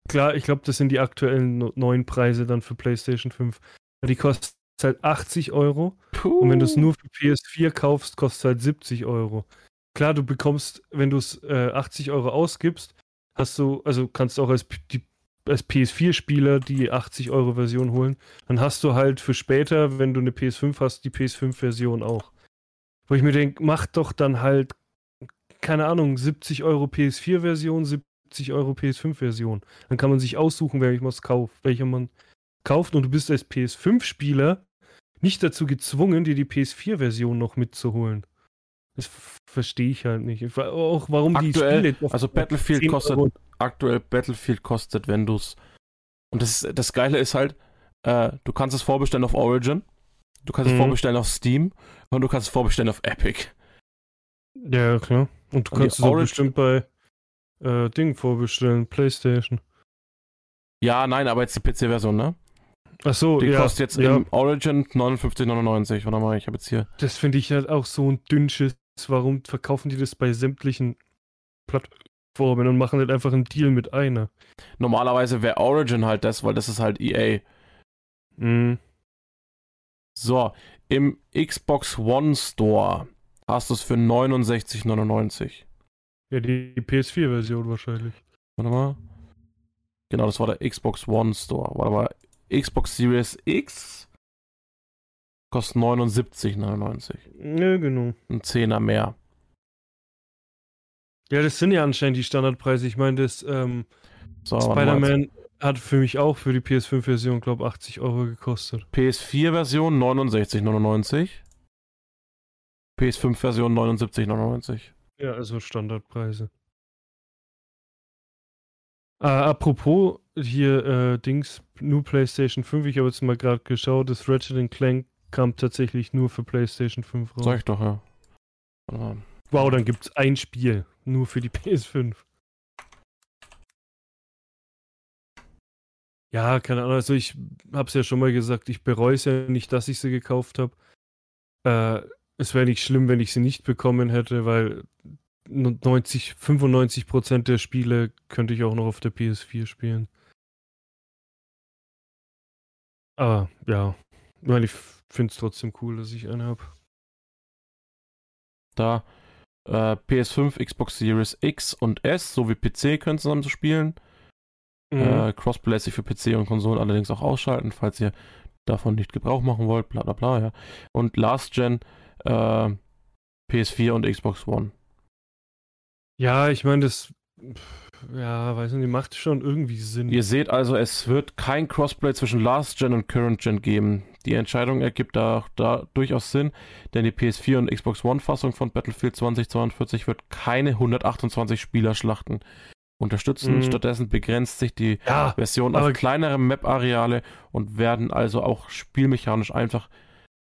klar, ich glaube, das sind die aktuellen neuen Preise dann für PlayStation 5. Die kostet halt 80 Euro. Puh. Und wenn du es nur für PS4 kaufst, kostet es halt 70 Euro. Klar, du bekommst, wenn du es äh, 80 Euro ausgibst, hast du, also kannst du auch als, als PS4-Spieler die 80 Euro Version holen. Dann hast du halt für später, wenn du eine PS5 hast, die PS5-Version auch. Wo ich mir denke, mach doch dann halt, keine Ahnung, 70 Euro PS4-Version, 70 Euro PS5-Version. Dann kann man sich aussuchen, welche man kauft, welche man kauft. Und du bist als PS5-Spieler nicht dazu gezwungen, dir die PS4-Version noch mitzuholen. Das verstehe ich halt nicht. Auch warum Aktuell, die Spiele. Also Battlefield kostet, aktuell Battlefield kostet, wenn du es. Und das, das Geile ist halt, äh, du kannst es vorbestellen auf Origin, du kannst mhm. es vorbestellen auf Steam und du kannst es vorbestellen auf Epic. Ja, klar. Und du und kannst es auch bestimmt bei äh, Ding vorbestellen, PlayStation. Ja, nein, aber jetzt die PC-Version, ne? Ach so, die ja. kostet jetzt ja. im Origin 59,99. Warte mal, ich habe jetzt hier. Das finde ich halt auch so ein dünnsches. Warum verkaufen die das bei sämtlichen Plattformen und machen halt einfach einen Deal mit einer? Normalerweise wäre Origin halt das, weil das ist halt EA. Mhm. So, im Xbox One Store hast du es für 69,99. Ja, die PS4-Version wahrscheinlich. Warte mal. Genau, das war der Xbox One Store. Warte mal, Xbox Series X kostet 79,99. Ja, genau. Ein Zehner mehr. Ja, das sind ja anscheinend die Standardpreise. Ich meine, das ähm, so, Spider-Man hat für mich auch für die PS5-Version, glaube ich, 80 Euro gekostet. PS4-Version 69,99. PS5-Version 79,99. Ja, also Standardpreise. Äh, apropos hier äh, Dings, nur PlayStation 5, ich habe jetzt mal gerade geschaut, das Ratchet Clank kam tatsächlich nur für PlayStation 5 raus. Sag ich doch, ja. Wow, dann gibt es ein Spiel, nur für die PS5. Ja, keine Ahnung, also ich habe es ja schon mal gesagt, ich bereue es ja nicht, dass ich sie gekauft habe. Äh, es wäre nicht schlimm, wenn ich sie nicht bekommen hätte, weil 90, 95 Prozent der Spiele könnte ich auch noch auf der PS4 spielen. Aber ja, weil ich finde es trotzdem cool, dass ich eine habe. Da äh, PS5, Xbox Series X und S sowie PC können zusammen zu spielen. Mhm. Äh, Crossplay lässt sich für PC und Konsolen allerdings auch ausschalten, falls ihr davon nicht Gebrauch machen wollt, bla bla bla, ja. Und Last Gen äh, PS4 und Xbox One. Ja, ich meine, das. Ja, weiß nicht, macht schon irgendwie Sinn. Ihr seht also, es wird kein Crossplay zwischen Last Gen und Current Gen geben. Die Entscheidung ergibt da, da durchaus Sinn, denn die PS4 und Xbox One-Fassung von Battlefield 2042 wird keine 128 Spielerschlachten unterstützen. Mhm. Stattdessen begrenzt sich die ja, Version auf kleinere Map-Areale und werden also auch spielmechanisch einfach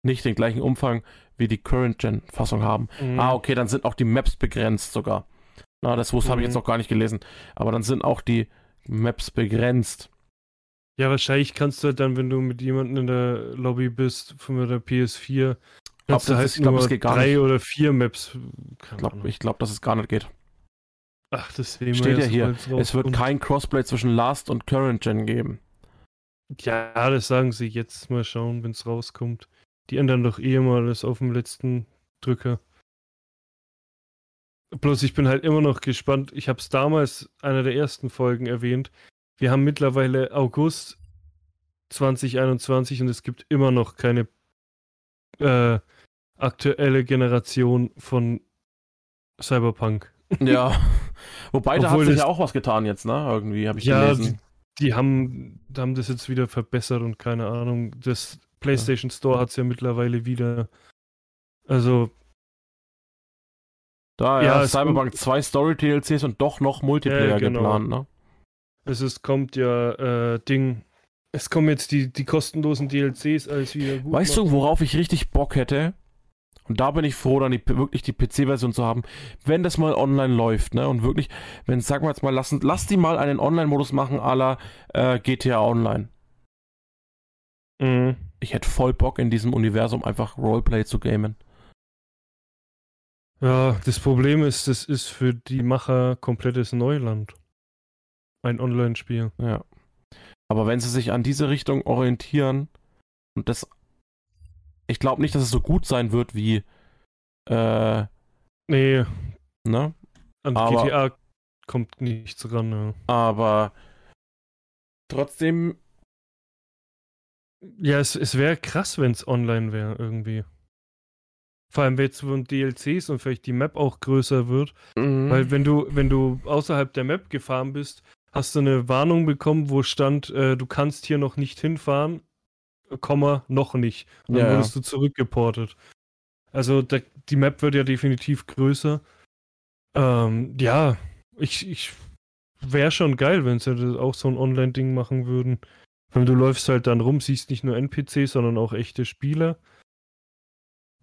nicht den gleichen Umfang wie die Current-Gen-Fassung haben. Mhm. Ah, okay, dann sind auch die Maps begrenzt sogar. Na, das mhm. habe ich jetzt mhm. noch gar nicht gelesen. Aber dann sind auch die Maps begrenzt. Ja, wahrscheinlich kannst du halt dann, wenn du mit jemandem in der Lobby bist, von der PS4, kannst du halt glaub, nur drei nicht. oder vier Maps. Ich glaube, glaub, dass es gar nicht geht. Ach, das sehen Steht ja hier. Es wird kein Crossplay zwischen Last und Current Gen geben. Ja, das sagen sie jetzt. Mal schauen, wenn es rauskommt. Die ändern doch eh mal das auf dem letzten Drücker. Bloß ich bin halt immer noch gespannt. Ich habe es damals einer der ersten Folgen erwähnt. Wir haben mittlerweile August 2021 und es gibt immer noch keine äh, aktuelle Generation von Cyberpunk. Ja. Wobei, da hat sich ja auch was getan jetzt, ne? Irgendwie habe ich ja, gelesen. Die, die haben, haben das jetzt wieder verbessert und keine Ahnung. Das PlayStation. Store hat es ja mittlerweile wieder. Also, da, ja, ja Cyberpunk 2 Story-DLCs und doch noch Multiplayer ja, genau. geplant, ne? Es ist, kommt ja, äh, Ding. Es kommen jetzt die, die kostenlosen DLCs als wieder gut. Weißt machen. du, worauf ich richtig Bock hätte? Und da bin ich froh, dann die, wirklich die PC-Version zu haben, wenn das mal online läuft, ne? Und wirklich, wenn, sagen wir jetzt mal, lass, lass die mal einen Online-Modus machen à la äh, GTA Online. Mhm. Ich hätte voll Bock in diesem Universum einfach Roleplay zu gamen. Ja, das Problem ist, das ist für die Macher komplettes Neuland. Ein Online-Spiel. Ja. Aber wenn sie sich an diese Richtung orientieren und das. Ich glaube nicht, dass es so gut sein wird wie. Äh, nee. Ne? An aber, GTA kommt nichts ran, ja. Aber trotzdem. Ja, es, es wäre krass, wenn es online wäre, irgendwie. Vor allem jetzt von DLCs und vielleicht die Map auch größer wird. Mhm. Weil wenn du, wenn du außerhalb der Map gefahren bist, hast du eine Warnung bekommen, wo stand, äh, du kannst hier noch nicht hinfahren, Komma, noch nicht. Und dann ja, wurdest ja. du zurückgeportet. Also der, die Map wird ja definitiv größer. Ähm, ja, ich, ich wäre schon geil, wenn sie auch so ein Online-Ding machen würden. Wenn du läufst halt dann rum, siehst nicht nur NPCs, sondern auch echte Spieler.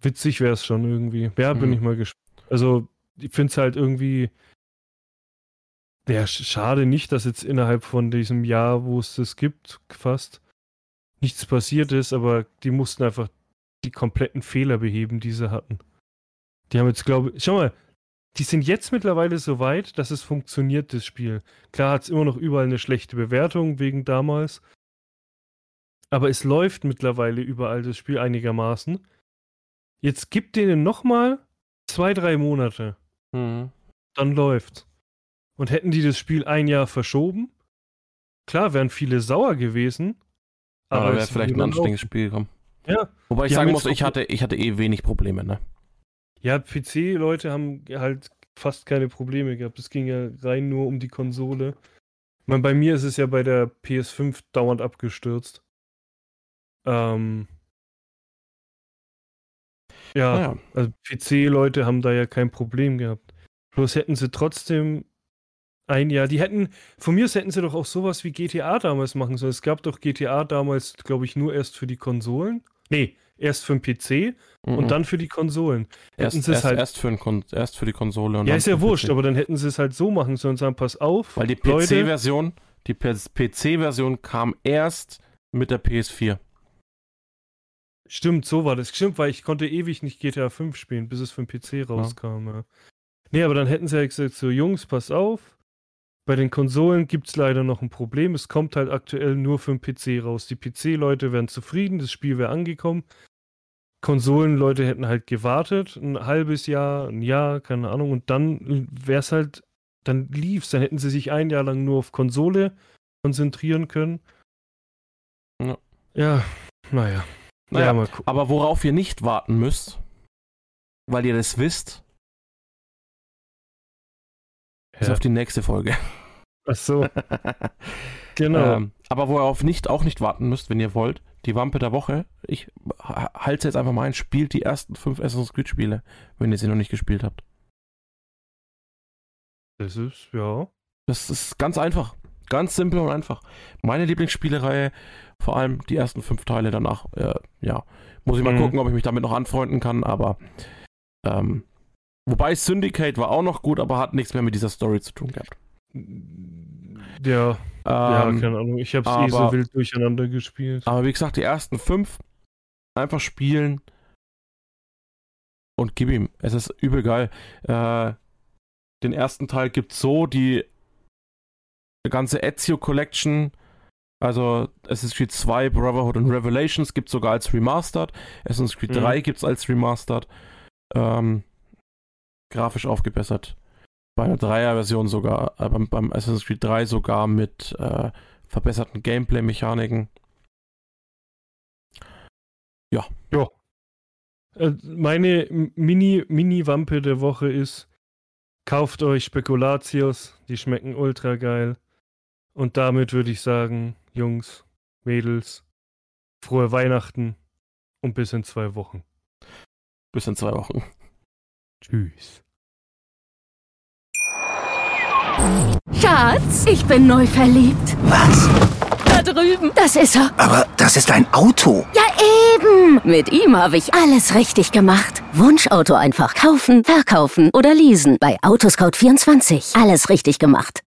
Witzig wäre es schon irgendwie. Ja, bin Mhm. ich mal gespannt. Also, ich finde es halt irgendwie. Ja, sch- schade nicht, dass jetzt innerhalb von diesem Jahr, wo es das gibt, fast nichts passiert ist, aber die mussten einfach die kompletten Fehler beheben, die sie hatten. Die haben jetzt, glaube ich, schau mal, die sind jetzt mittlerweile so weit, dass es funktioniert, das Spiel. Klar hat es immer noch überall eine schlechte Bewertung wegen damals. Aber es läuft mittlerweile überall das Spiel einigermaßen. Jetzt gib denen nochmal zwei, drei Monate. Mhm. Dann läuft's. Und hätten die das Spiel ein Jahr verschoben, klar, wären viele sauer gewesen. Aber, Aber wäre vielleicht ein anständiges Spiel gekommen. Ja. Wobei ich sagen muss, ich hatte, ich hatte eh wenig Probleme, ne? Ja, PC-Leute haben halt fast keine Probleme gehabt. Es ging ja rein nur um die Konsole. Ich meine, bei mir ist es ja bei der PS5 dauernd abgestürzt. Ähm. Ja, Naja. also PC-Leute haben da ja kein Problem gehabt. Bloß hätten sie trotzdem ein Jahr, die hätten, von mir aus hätten sie doch auch sowas wie GTA damals machen sollen. Es gab doch GTA damals, glaube ich, nur erst für die Konsolen. Nee, erst für den PC Mhm. und dann für die Konsolen. erst, hätten sie es erst, halt- erst, für erst für die Konsole Ja, ist ja wurscht, PC. aber dann hätten sie es halt so machen sollen und sagen, pass auf, Weil die PC-Version, die PC-Version kam erst mit der PS4. Stimmt, so war das. Stimmt, weil ich konnte ewig nicht GTA 5 spielen, bis es für den PC rauskam. Ja. Nee, aber dann hätten sie halt gesagt, so Jungs, pass auf, bei den Konsolen gibt es leider noch ein Problem. Es kommt halt aktuell nur für den PC raus. Die PC-Leute wären zufrieden, das Spiel wäre angekommen. Konsolenleute hätten halt gewartet, ein halbes Jahr, ein Jahr, keine Ahnung, und dann wäre es halt, dann lief's, dann hätten sie sich ein Jahr lang nur auf Konsole konzentrieren können. Ja. Ja, naja. Naja, ja, mal gucken. Aber worauf ihr nicht warten müsst, weil ihr das wisst, ist Ja. auf die nächste Folge. Ach so, genau. Ähm, aber worauf nicht auch nicht warten müsst, wenn ihr wollt, die Wampe der Woche. Ich ha- halte jetzt einfach mal ein, spielt die ersten fünf Assassin's Creed Spiele, wenn ihr sie noch nicht gespielt habt. das ist, ja. Das ist ganz einfach. Ganz simpel und einfach. Meine Lieblingsspielereihe, vor allem die ersten fünf Teile danach, äh, ja. Muss ich mal Mhm. gucken, ob ich mich damit noch anfreunden kann, aber ähm, wobei Syndicate war auch noch gut, aber hat nichts mehr mit dieser Story zu tun gehabt. Ja, ja, Ähm, keine Ahnung. Ich habe es eh so wild durcheinander gespielt. aber wie gesagt, die ersten fünf einfach spielen und gib ihm. Es ist übel geil. Äh, den ersten Teil gibt so die ganze Ezio Collection. Also Assassin's Creed 2, Brotherhood und Revelations gibt es sogar als Remastered. Assassin's Creed Mhm. 3 gibt es als Remastered. Ähm, grafisch aufgebessert. Bei einer Dreier-Version sogar, äh, beim, beim Assassin's Creed 3 sogar mit äh, verbesserten Gameplay-Mechaniken. Äh, meine M- Mini- Mini-Wampe der Woche ist, kauft euch Spekulatius, die schmecken ultra geil. Und damit würde ich sagen, Jungs, Mädels, frohe Weihnachten und bis in zwei Wochen. Bis in zwei Wochen. Tschüss. Schatz, ich bin neu verliebt. Was? Da drüben. Das ist er. Aber das ist ein Auto. Ja, eben. Mit ihm habe ich alles richtig gemacht. Wunschauto einfach kaufen, verkaufen oder leasen. Bei Autoscout24. Alles richtig gemacht.